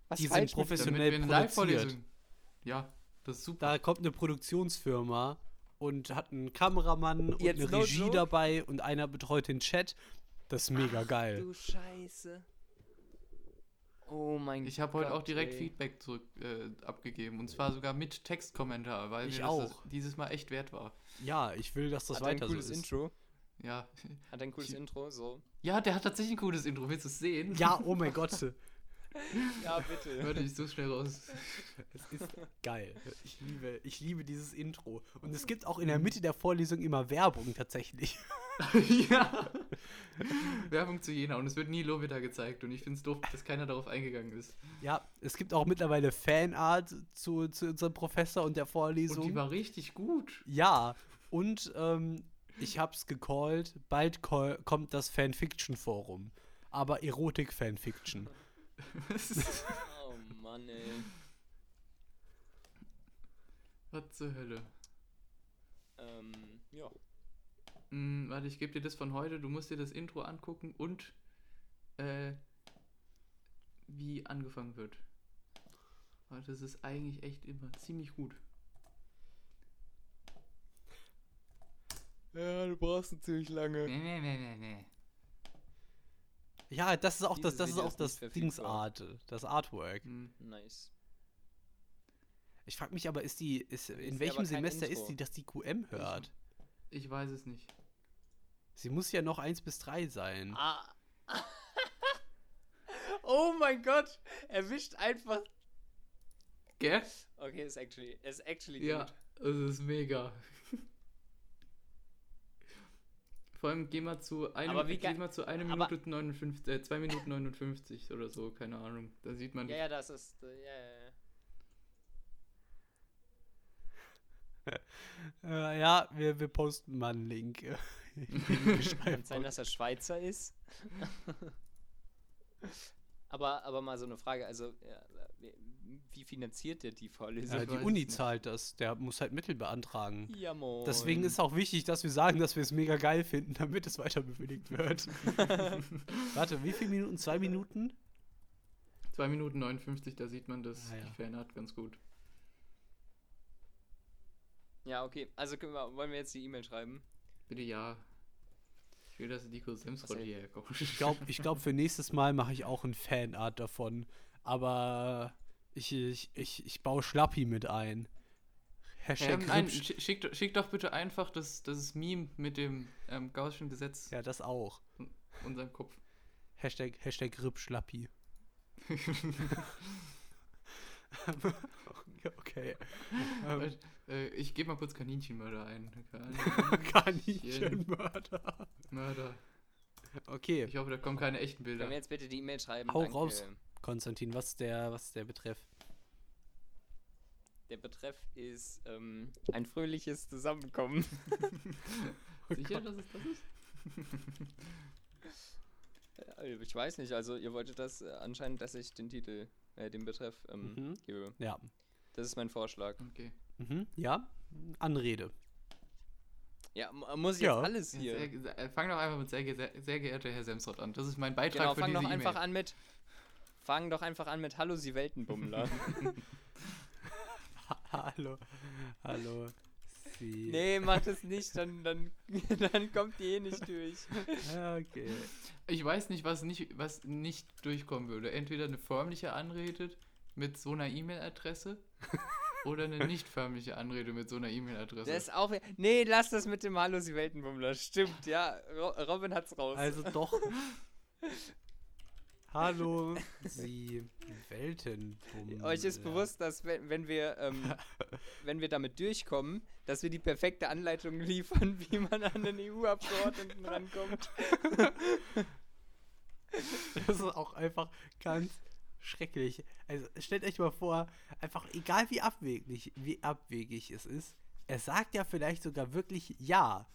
Was Die sind professionell Damit wir eine produziert. Ja, das ist super. Da kommt eine Produktionsfirma und hat einen Kameramann und Jetzt eine no Regie joke? dabei und einer betreut den Chat. Das ist mega geil. Du Scheiße. Oh mein Gott. Ich habe heute auch direkt ey. Feedback zurück äh, abgegeben und zwar sogar mit Textkommentar, weil Ich mir das, das auch. dieses Mal echt wert war. Ja, ich will, dass das Hat er ein weiter so cooles ist. Intro. Ja. Hat ein cooles Ich- Intro, so. Ja, der hat tatsächlich ein cooles Intro. Willst du es sehen? Ja, oh mein Gott. Ja, bitte. Warte, ich so schnell raus. Es ist geil. Ich liebe, ich liebe dieses Intro. Und es gibt auch in der Mitte der Vorlesung immer Werbung tatsächlich. ja. Werbung zu Jena und es wird nie Lobita gezeigt und ich finde es doof, dass keiner darauf eingegangen ist. Ja, es gibt auch mittlerweile Fanart zu, zu unserem Professor und der Und Vorlesung. die war richtig gut. ja, und ähm, ich hab's gecallt, bald call, kommt das Fanfiction-Forum. Aber Erotik-Fanfiction. Oh Mann, ey. Was zur Hölle? Ähm, ja. Hm, warte, ich gebe dir das von heute. Du musst dir das Intro angucken und äh, wie angefangen wird. Warte, das ist eigentlich echt immer ziemlich gut. Ja, du brauchst ziemlich lange. Nee, nee, nee, nee, nee. Ja, das ist auch das, Dieses das ist auch ist das. Dingsart, das Artwork. Hm. Nice. Ich frag mich aber, ist die, ist, Ist in ja welchem Semester Intro. ist die, dass die QM hört? Ich weiß es nicht. Sie muss ja noch 1 bis 3 sein. Ah. oh mein Gott! Erwischt einfach. Gell? Okay, ist actually, ist actually Ja, gut. es ist mega. Vor allem geh mal zu einer Aber wie geh ge- mal zu einer aber- Minute 59, äh, 2 Minuten 59 oder so, keine Ahnung. Da sieht man Ja, ja, das ist. äh, Ja, ja, ja. Äh, ja, wir, wir posten mal einen Link. äh, Kann sein, dass er Schweizer ist. aber, aber mal so eine Frage, also ja, wie- finanziert der die Vorlesung? Ja, die Uni zahlt das. Der muss halt Mittel beantragen. Ja, moin. Deswegen ist auch wichtig, dass wir sagen, dass wir es mega geil finden, damit es weiter bewilligt wird. Warte, wie viele Minuten? Zwei Minuten? 2 Minuten 59, da sieht man das Ah, ja. Fanart ganz gut. Ja, okay. Also wir, wollen wir jetzt die E-Mail schreiben? Bitte ja. Ich will, dass Nico Semsrott ey? hierher kommt. Ich glaube, ich glaub, für nächstes Mal mache ich auch ein Fanart davon. Aber ich, ich, ich, ich baue Schlappi mit ein. Hashtag Ähm, nein, schick, schick, doch- bitte einfach das, das Meme mit dem ähm, Gaußschen Gesetz Ja, das auch. unserem Kopf. Hashtag, Hashtag Gripschlappi. okay. Ähm, äh, ich gebe mal kurz Kaninchenmörder ein. Kaninchenmörder. Mörder. Okay, Ich hoffe, da kommen keine echten Bilder. Können wir jetzt bitte die E-Mail schreiben? Hau Danke. raus. Konstantin, was ist der, was ist der Betreff? Der Betreff ist ähm, ein fröhliches Zusammenkommen. Sicher, dass es das ist? Ich weiß nicht, also ihr wolltet das äh, anscheinend, dass ich den Titel, äh, den Betreff ähm, Mhm. gebe. Ja. Das ist mein Vorschlag. Okay. Mhm. Ja, Anrede. Ja, mu- muss ich Ja. jetzt alles hier? Sehr, fang doch einfach mit sehr, sehr, sehr geehrter Herr Semsrott an. Das ist mein Beitrag Genau, für fang diese doch einfach an mit. Fang doch einfach an mit Hallo, Sie Weltenbummler. Hallo. Hallo. Sie. nee, mach das nicht, dann, dann, dann kommt die eh nicht durch. Ja, okay. Ich weiß nicht, was nicht, was nicht durchkommen würde. Entweder eine förmliche Anrede mit so einer E-Mail-Adresse oder eine nicht förmliche Anrede mit so einer E-Mail-Adresse. Das ist auch. Nee, lass das mit dem Hallo, Sie Weltenbummler. Stimmt, ja. Ro Robin hat's raus. Also doch. Hallo, Sie Weltenbummel. Euch ist bewusst, dass wenn, wenn wir ähm, wenn wir damit durchkommen, dass wir die perfekte Anleitung liefern, wie man an den EU-Abgeordneten rankommt. Das ist auch einfach ganz schrecklich. Also stellt euch mal vor, einfach egal wie abwegig, wie abwegig es ist, er sagt ja vielleicht sogar wirklich ja.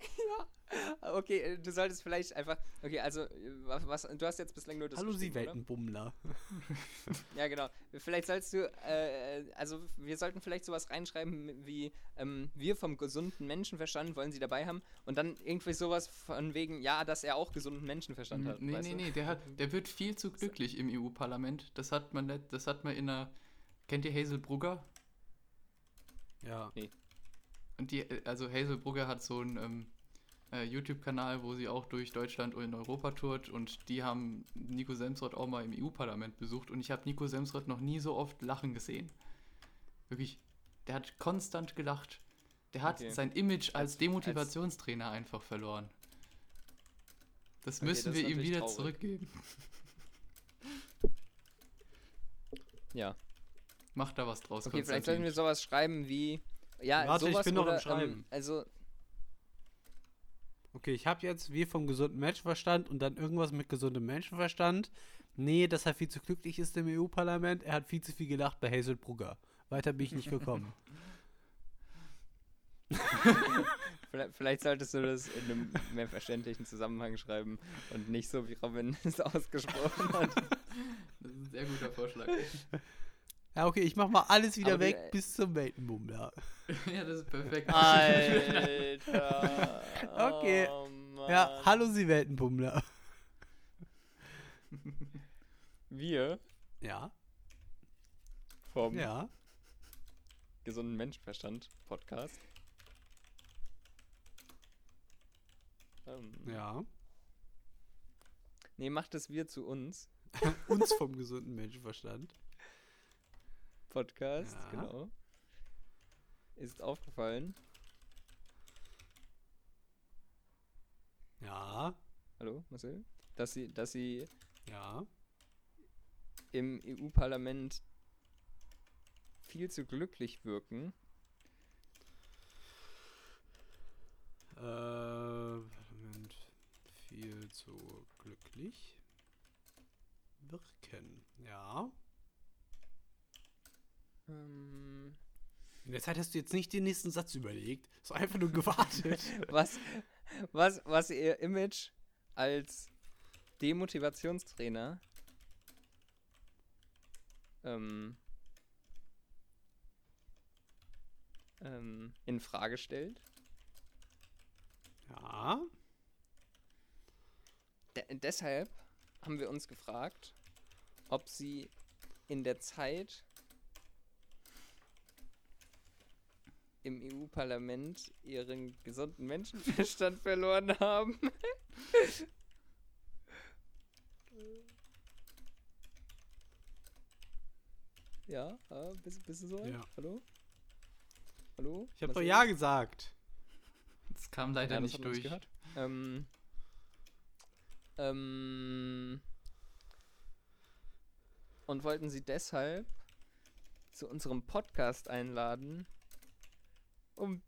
Okay, äh, du solltest vielleicht einfach. Okay, also äh, was, du hast jetzt bislang nur das. Hallo Sie? Weltenbummler. Ja, genau. Vielleicht sollst du, äh, also wir sollten vielleicht sowas reinschreiben wie, ähm, wir vom gesunden Menschenverstand wollen sie dabei haben und dann irgendwie sowas von wegen, ja, dass er auch gesunden Menschenverstand hat. Nee, nee, du? nee, der, hat, der wird viel zu glücklich im EU-Parlament. Das hat man nicht, das hat man in einer. Kennt ihr Hazel Brugger? Ja. Und die, äh, also Hazel Brugger hat so einen ähm, äh, YouTube-Kanal, wo sie auch durch Deutschland und in Europa tourt und die haben Nico Semsrott auch mal im EU-Parlament besucht und ich habe Nico Semsrott noch nie so oft lachen gesehen. Wirklich, der hat konstant gelacht. Der hat Okay. sein Image als Als- Demotivationstrainer einfach verloren. Das Okay. Demotivationstrainer einfach verloren. Das Okay, müssen das wir ihm wieder traurig. zurückgeben. Ja. Macht da was draus, Okay, vielleicht sollten wir sowas schreiben wie. Ja, Warte, ich sowas bin noch am oder, Schreiben. Ähm, also, Okay, ich habe jetzt wir vom gesunden Menschenverstand und dann irgendwas mit gesundem Menschenverstand. Nee, dass er viel zu glücklich ist im EU-Parlament. Er hat viel zu viel gelacht bei Hazel Brugger. Weiter bin ich nicht gekommen. vielleicht, vielleicht solltest du das in einem mehr verständlichen Zusammenhang schreiben und nicht so, wie Robin es ausgesprochen hat. Das ist ein sehr guter Vorschlag. Ja, okay, ich mach mal alles wieder Aber die- weg bis zum Weltenbummler. ja, das ist perfekt. Alter. Okay. Oh, Ja, hallo Sie Weltenbummler. Wir Ja, vom ja. gesunden Menschenverstand Podcast. Ähm, Ja. Nee, macht es wir zu uns. Uns vom gesunden Menschenverstand. Podcast, Ja. genau. Ist aufgefallen. Ja, Hallo, Marcel? Dass sie, dass sie ja. im EU-Parlament viel zu glücklich wirken. Äh, Moment. Viel zu glücklich wirken. Ja. Ähm, In der Zeit hast du jetzt nicht den nächsten Satz überlegt. So einfach nur gewartet. was, was, was ihr Image als Demotivationstrainer ähm, ähm, in Frage stellt. ja. De deshalb haben wir uns gefragt, ob sie in der Zeit im EU-Parlament ihren gesunden Menschenverstand verloren haben. ja, ah, bist, bist du so? Ja. Hallo? Hallo? Ich habe doch? Ja gesagt. Das kam leider Ja, das nicht durch. Ähm, ähm, und wollten sie deshalb zu unserem Podcast einladen, um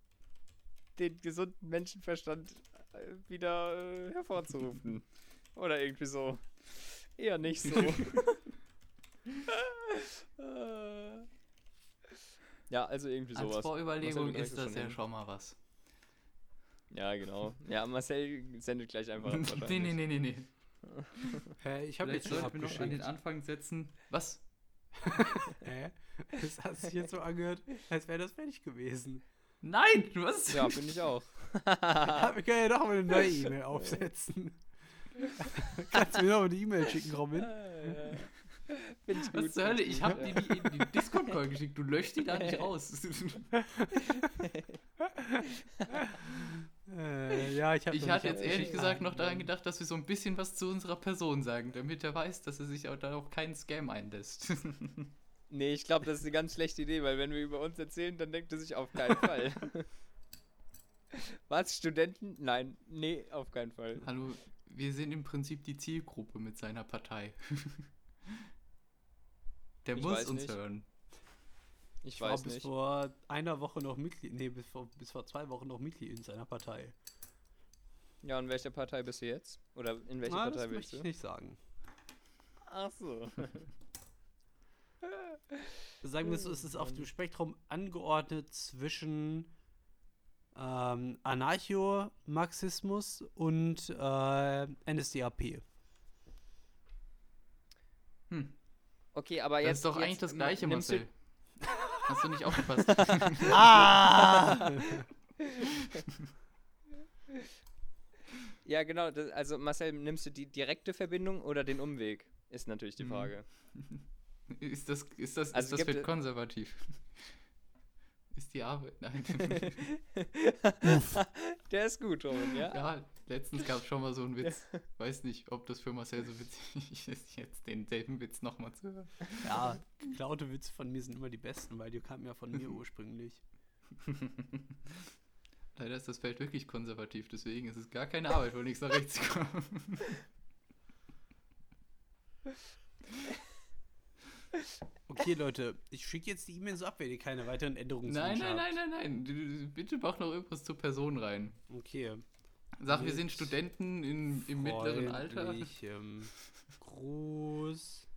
den gesunden Menschenverstand äh, wieder äh, hervorzurufen. Oder irgendwie so. Eher nicht so. Ja, also irgendwie Als sowas. Vorüberlegung Marcel, du ist das schon ja hin. schon mal was. Ja, genau. Ja, Marcel sendet gleich einfach. nee, nee, nee, nee, nee. Hä, ich habe jetzt schon sollten wir noch an den. Anfang setzen. Was? Hä? Das hat sich jetzt so angehört, als wäre das fertig gewesen. Nein, was? Ja, finde ich auch. Wir können ja doch mal eine neue E-Mail aufsetzen. Kannst du mir noch mal eine E-Mail schicken, Robin? Finde ich gut. Was zur Hölle? Ich habe dir die die Discord-Call geschickt. Du löscht die da nicht raus. Äh, ja, ich Ich hatte jetzt ehrlich gesagt noch daran gedacht, dass wir so ein bisschen was zu unserer Person sagen, damit er weiß, dass er sich auch da auch keinen Scam einlässt. Nee, ich glaube, das ist eine ganz schlechte Idee, weil wenn wir über uns erzählen, dann denkt er sich auf keinen Fall. Was? Studenten? Nein, nee, auf keinen Fall. Hallo, wir sind im Prinzip die Zielgruppe mit seiner Partei. Der Ich muss uns nicht. hören. Ich Ich war weiß bis nicht. vor einer Woche noch Mitglied, nee, bis vor, bis vor zwei Wochen noch Mitglied in seiner Partei. Ja, und welcher Partei bist du jetzt? Oder in welche Na, Partei das bist möchte du? ich nicht sagen. Ach so. Sagen wir so, es ist auf dem Spektrum angeordnet zwischen ähm, Anarcho-Marxismus und äh, NSDAP. Hm. Okay, aber Das jetzt. ist doch jetzt eigentlich das Gleiche, Marcel. Hast du nicht aufgepasst? ah! Ja, genau. Das, also, Marcel, nimmst du die direkte Verbindung oder den Umweg? Ist natürlich die Mhm. Frage. ist das, ist das, Also ist das für konservativ? Ist die Arbeit? Nein. Der ist gut, Robin, ja? ja, letztens gab es schon mal so einen Witz. Weiß nicht, ob das für Marcel so witzig ist, jetzt denselben Witz nochmal zu hören. ja, geklaute Witze von mir sind immer die besten, weil die kamen ja von mir ursprünglich. Leider ist das Feld wirklich konservativ, deswegen ist es gar keine Arbeit, von links nach rechts zu kommen. Okay, Leute, ich schicke jetzt die E-Mail so ab, wenn ihr keine weiteren Änderungen Nein, nein, nein, nein, nein. Du, bitte mach noch irgendwas zur Person rein. Okay. Sag, wir Mit sind Studenten in, im mittleren Alter. Freundlichem Gruß.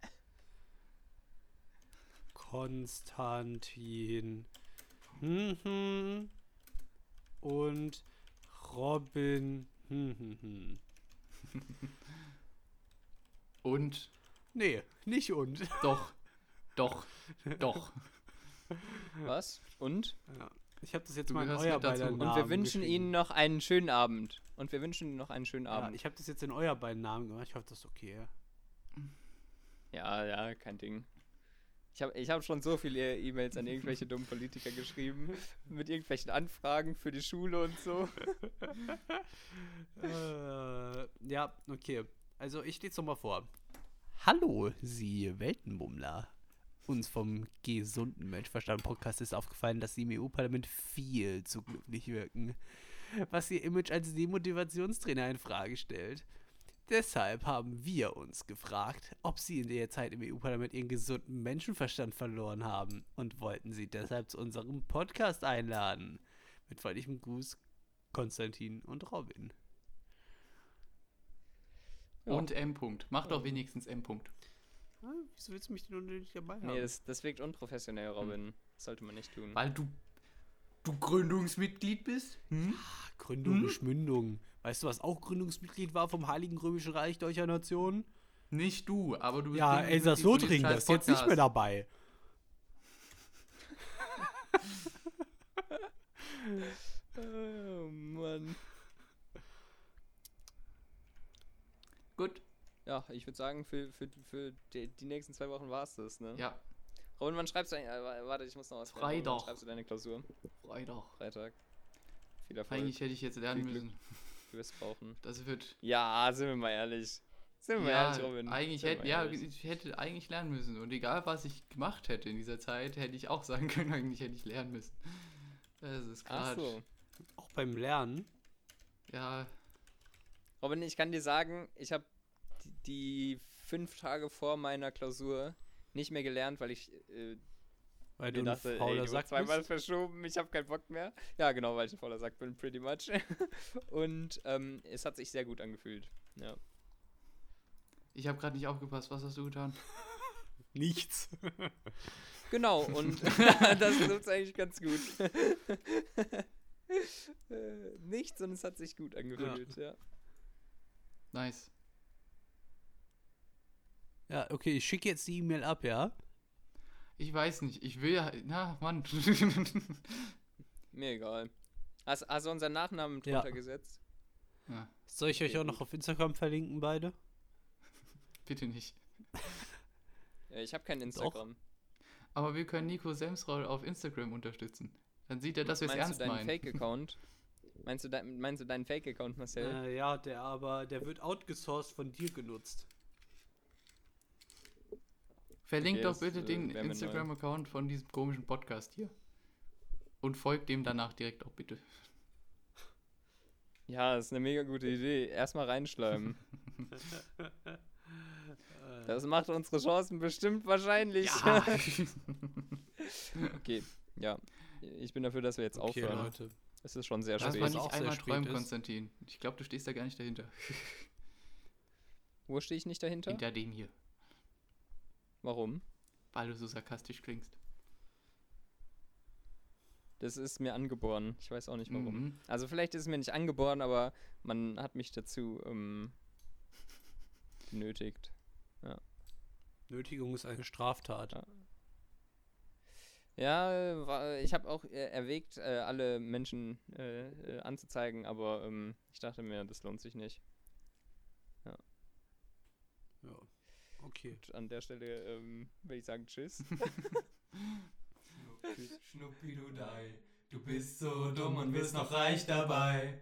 Konstantin. Mhm. Und Robin. Mhm. Und Nee, nicht und. doch, doch, doch. Was? Und? Ja. Ich habe das jetzt Du mal in euer dazu. beider Und Und Namen wir wünschen. Ihnen noch einen schönen Abend. Und wir wünschen Ihnen noch einen schönen Ja, Abend. ich habe das jetzt in euer beiden Namen gemacht. Ich hoffe, das ist okay. Ja, ja, kein Ding. Ich habe ich hab schon so viele E-Mails an irgendwelche dummen Politiker geschrieben. Mit irgendwelchen Anfragen für die Schule und so. äh, ja, okay. Also ich lese noch mal vor. Hallo, Sie Weltenbummler. Uns vom gesunden Menschverstand-Podcast ist aufgefallen, dass Sie im EU-Parlament viel zu glücklich wirken, was Ihr Image als Demotivationstrainer in Frage stellt. Deshalb haben wir uns gefragt, ob Sie in der Zeit im EU-Parlament Ihren gesunden Menschenverstand verloren haben und wollten Sie deshalb zu unserem Podcast einladen. Mit freundlichem Gruß, Konstantin und Robin. Ja. Und M-Punkt. Mach doch wenigstens M-Punkt. Wieso willst du mich denn nicht dabei haben? Nee, das, das wirkt unprofessionell, Robin. Das sollte man nicht tun. Weil du, du Gründungsmitglied bist? Hm? Ah, Gründung, Schmündung. Weißt du, was auch Gründungsmitglied war vom Heiligen Römischen Reich deutscher Nation? Nicht du, aber du bist Ja, Elsass-Lothringen, von diesem das ist jetzt nicht mehr dabei. Oh Mann. Gut. Ja, ich würde sagen, für, für, für die, die nächsten zwei Wochen war es das, ne? Ja, Robin, wann schreibst du eigentlich? äh, Warte, ich muss noch was Freitag. Wann schreibst du deine Klausur? Freitag. Freitag. Viel Erfolg. Eigentlich hätte ich jetzt lernen Viel Glück. müssen. Du wirst brauchen. Das wird. Ja, sind wir mal ehrlich. Sind wir mal Ja, ehrlich, Robin. eigentlich Sind hätte, mal ja, ehrlich. ich hätte eigentlich lernen müssen. Und egal, was ich gemacht hätte in dieser Zeit, hätte ich auch sagen können, eigentlich hätte ich lernen müssen. Das ist gerade. so. Auch beim Lernen. Ja, Robin, ich kann dir sagen, ich habe die, fünf Tage vor meiner Klausur nicht mehr gelernt, weil ich äh, Weil du ein dachte, ey, fauler die Sack zweimal bist. verschoben, ich habe keinen Bock mehr. Ja, genau, weil ich ein fauler Sack bin, pretty much. Und ähm, es hat sich sehr gut angefühlt. Ja. ich habe gerade nicht aufgepasst. Was hast du getan? Nichts. Genau, und das trifft eigentlich ganz gut. Äh, Nichts und es hat sich gut angefühlt, ja. Nice. Ja, okay, ich schicke jetzt die E-Mail ab, ja? Ich weiß nicht. Ich will ja. Na, Mann. Mir egal. Hast, hast du unseren Nachnamen Ja. drunter gesetzt? ja, Soll ich euch Okay, auch noch auf Instagram verlinken, beide? bitte nicht. Ja, ich habe kein Instagram. Aber wir können Nico Semsroll auf Instagram unterstützen. Dann sieht er, dass wir es Meinst ernst du deinen meinen. Fake-Account? Meinst du, dein, meinst du deinen Fake-Account, Marcel? Äh, ja, der aber, der wird outgesourced von dir genutzt. Verlinkt Okay, doch bitte äh, den. Instagram-Account von diesem komischen Podcast hier. Und folgt dem danach direkt auch bitte. Ja, das ist eine mega gute Idee. Erstmal reinschleimen. Das macht unsere Chancen bestimmt wahrscheinlich. Ja. okay, ja. Ich bin dafür, dass wir jetzt Okay, aufhören. Leute. Es ist schon sehr Lass spät. mal Was nicht einmal träumen, ist. Konstantin. Ich glaube, du stehst da gar nicht dahinter. Wo stehe ich nicht dahinter? Hinter dem hier. Warum? Weil du so sarkastisch klingst. Das ist mir angeboren. Ich weiß auch nicht warum. Mhm. Also vielleicht ist es mir nicht angeboren, aber man hat mich dazu ähm, genötigt. Nötigung ist eine Straftat. Ja. Ja, ich habe auch äh, erwägt, äh, alle Menschen äh, anzuzeigen, aber ähm, ich dachte mir, das lohnt sich nicht. Ja. Okay. Und an der Stelle ähm, will ich sagen Tschüss. Schnuppi, Schnuppi du dei, du bist so dumm und wirst noch reich dabei.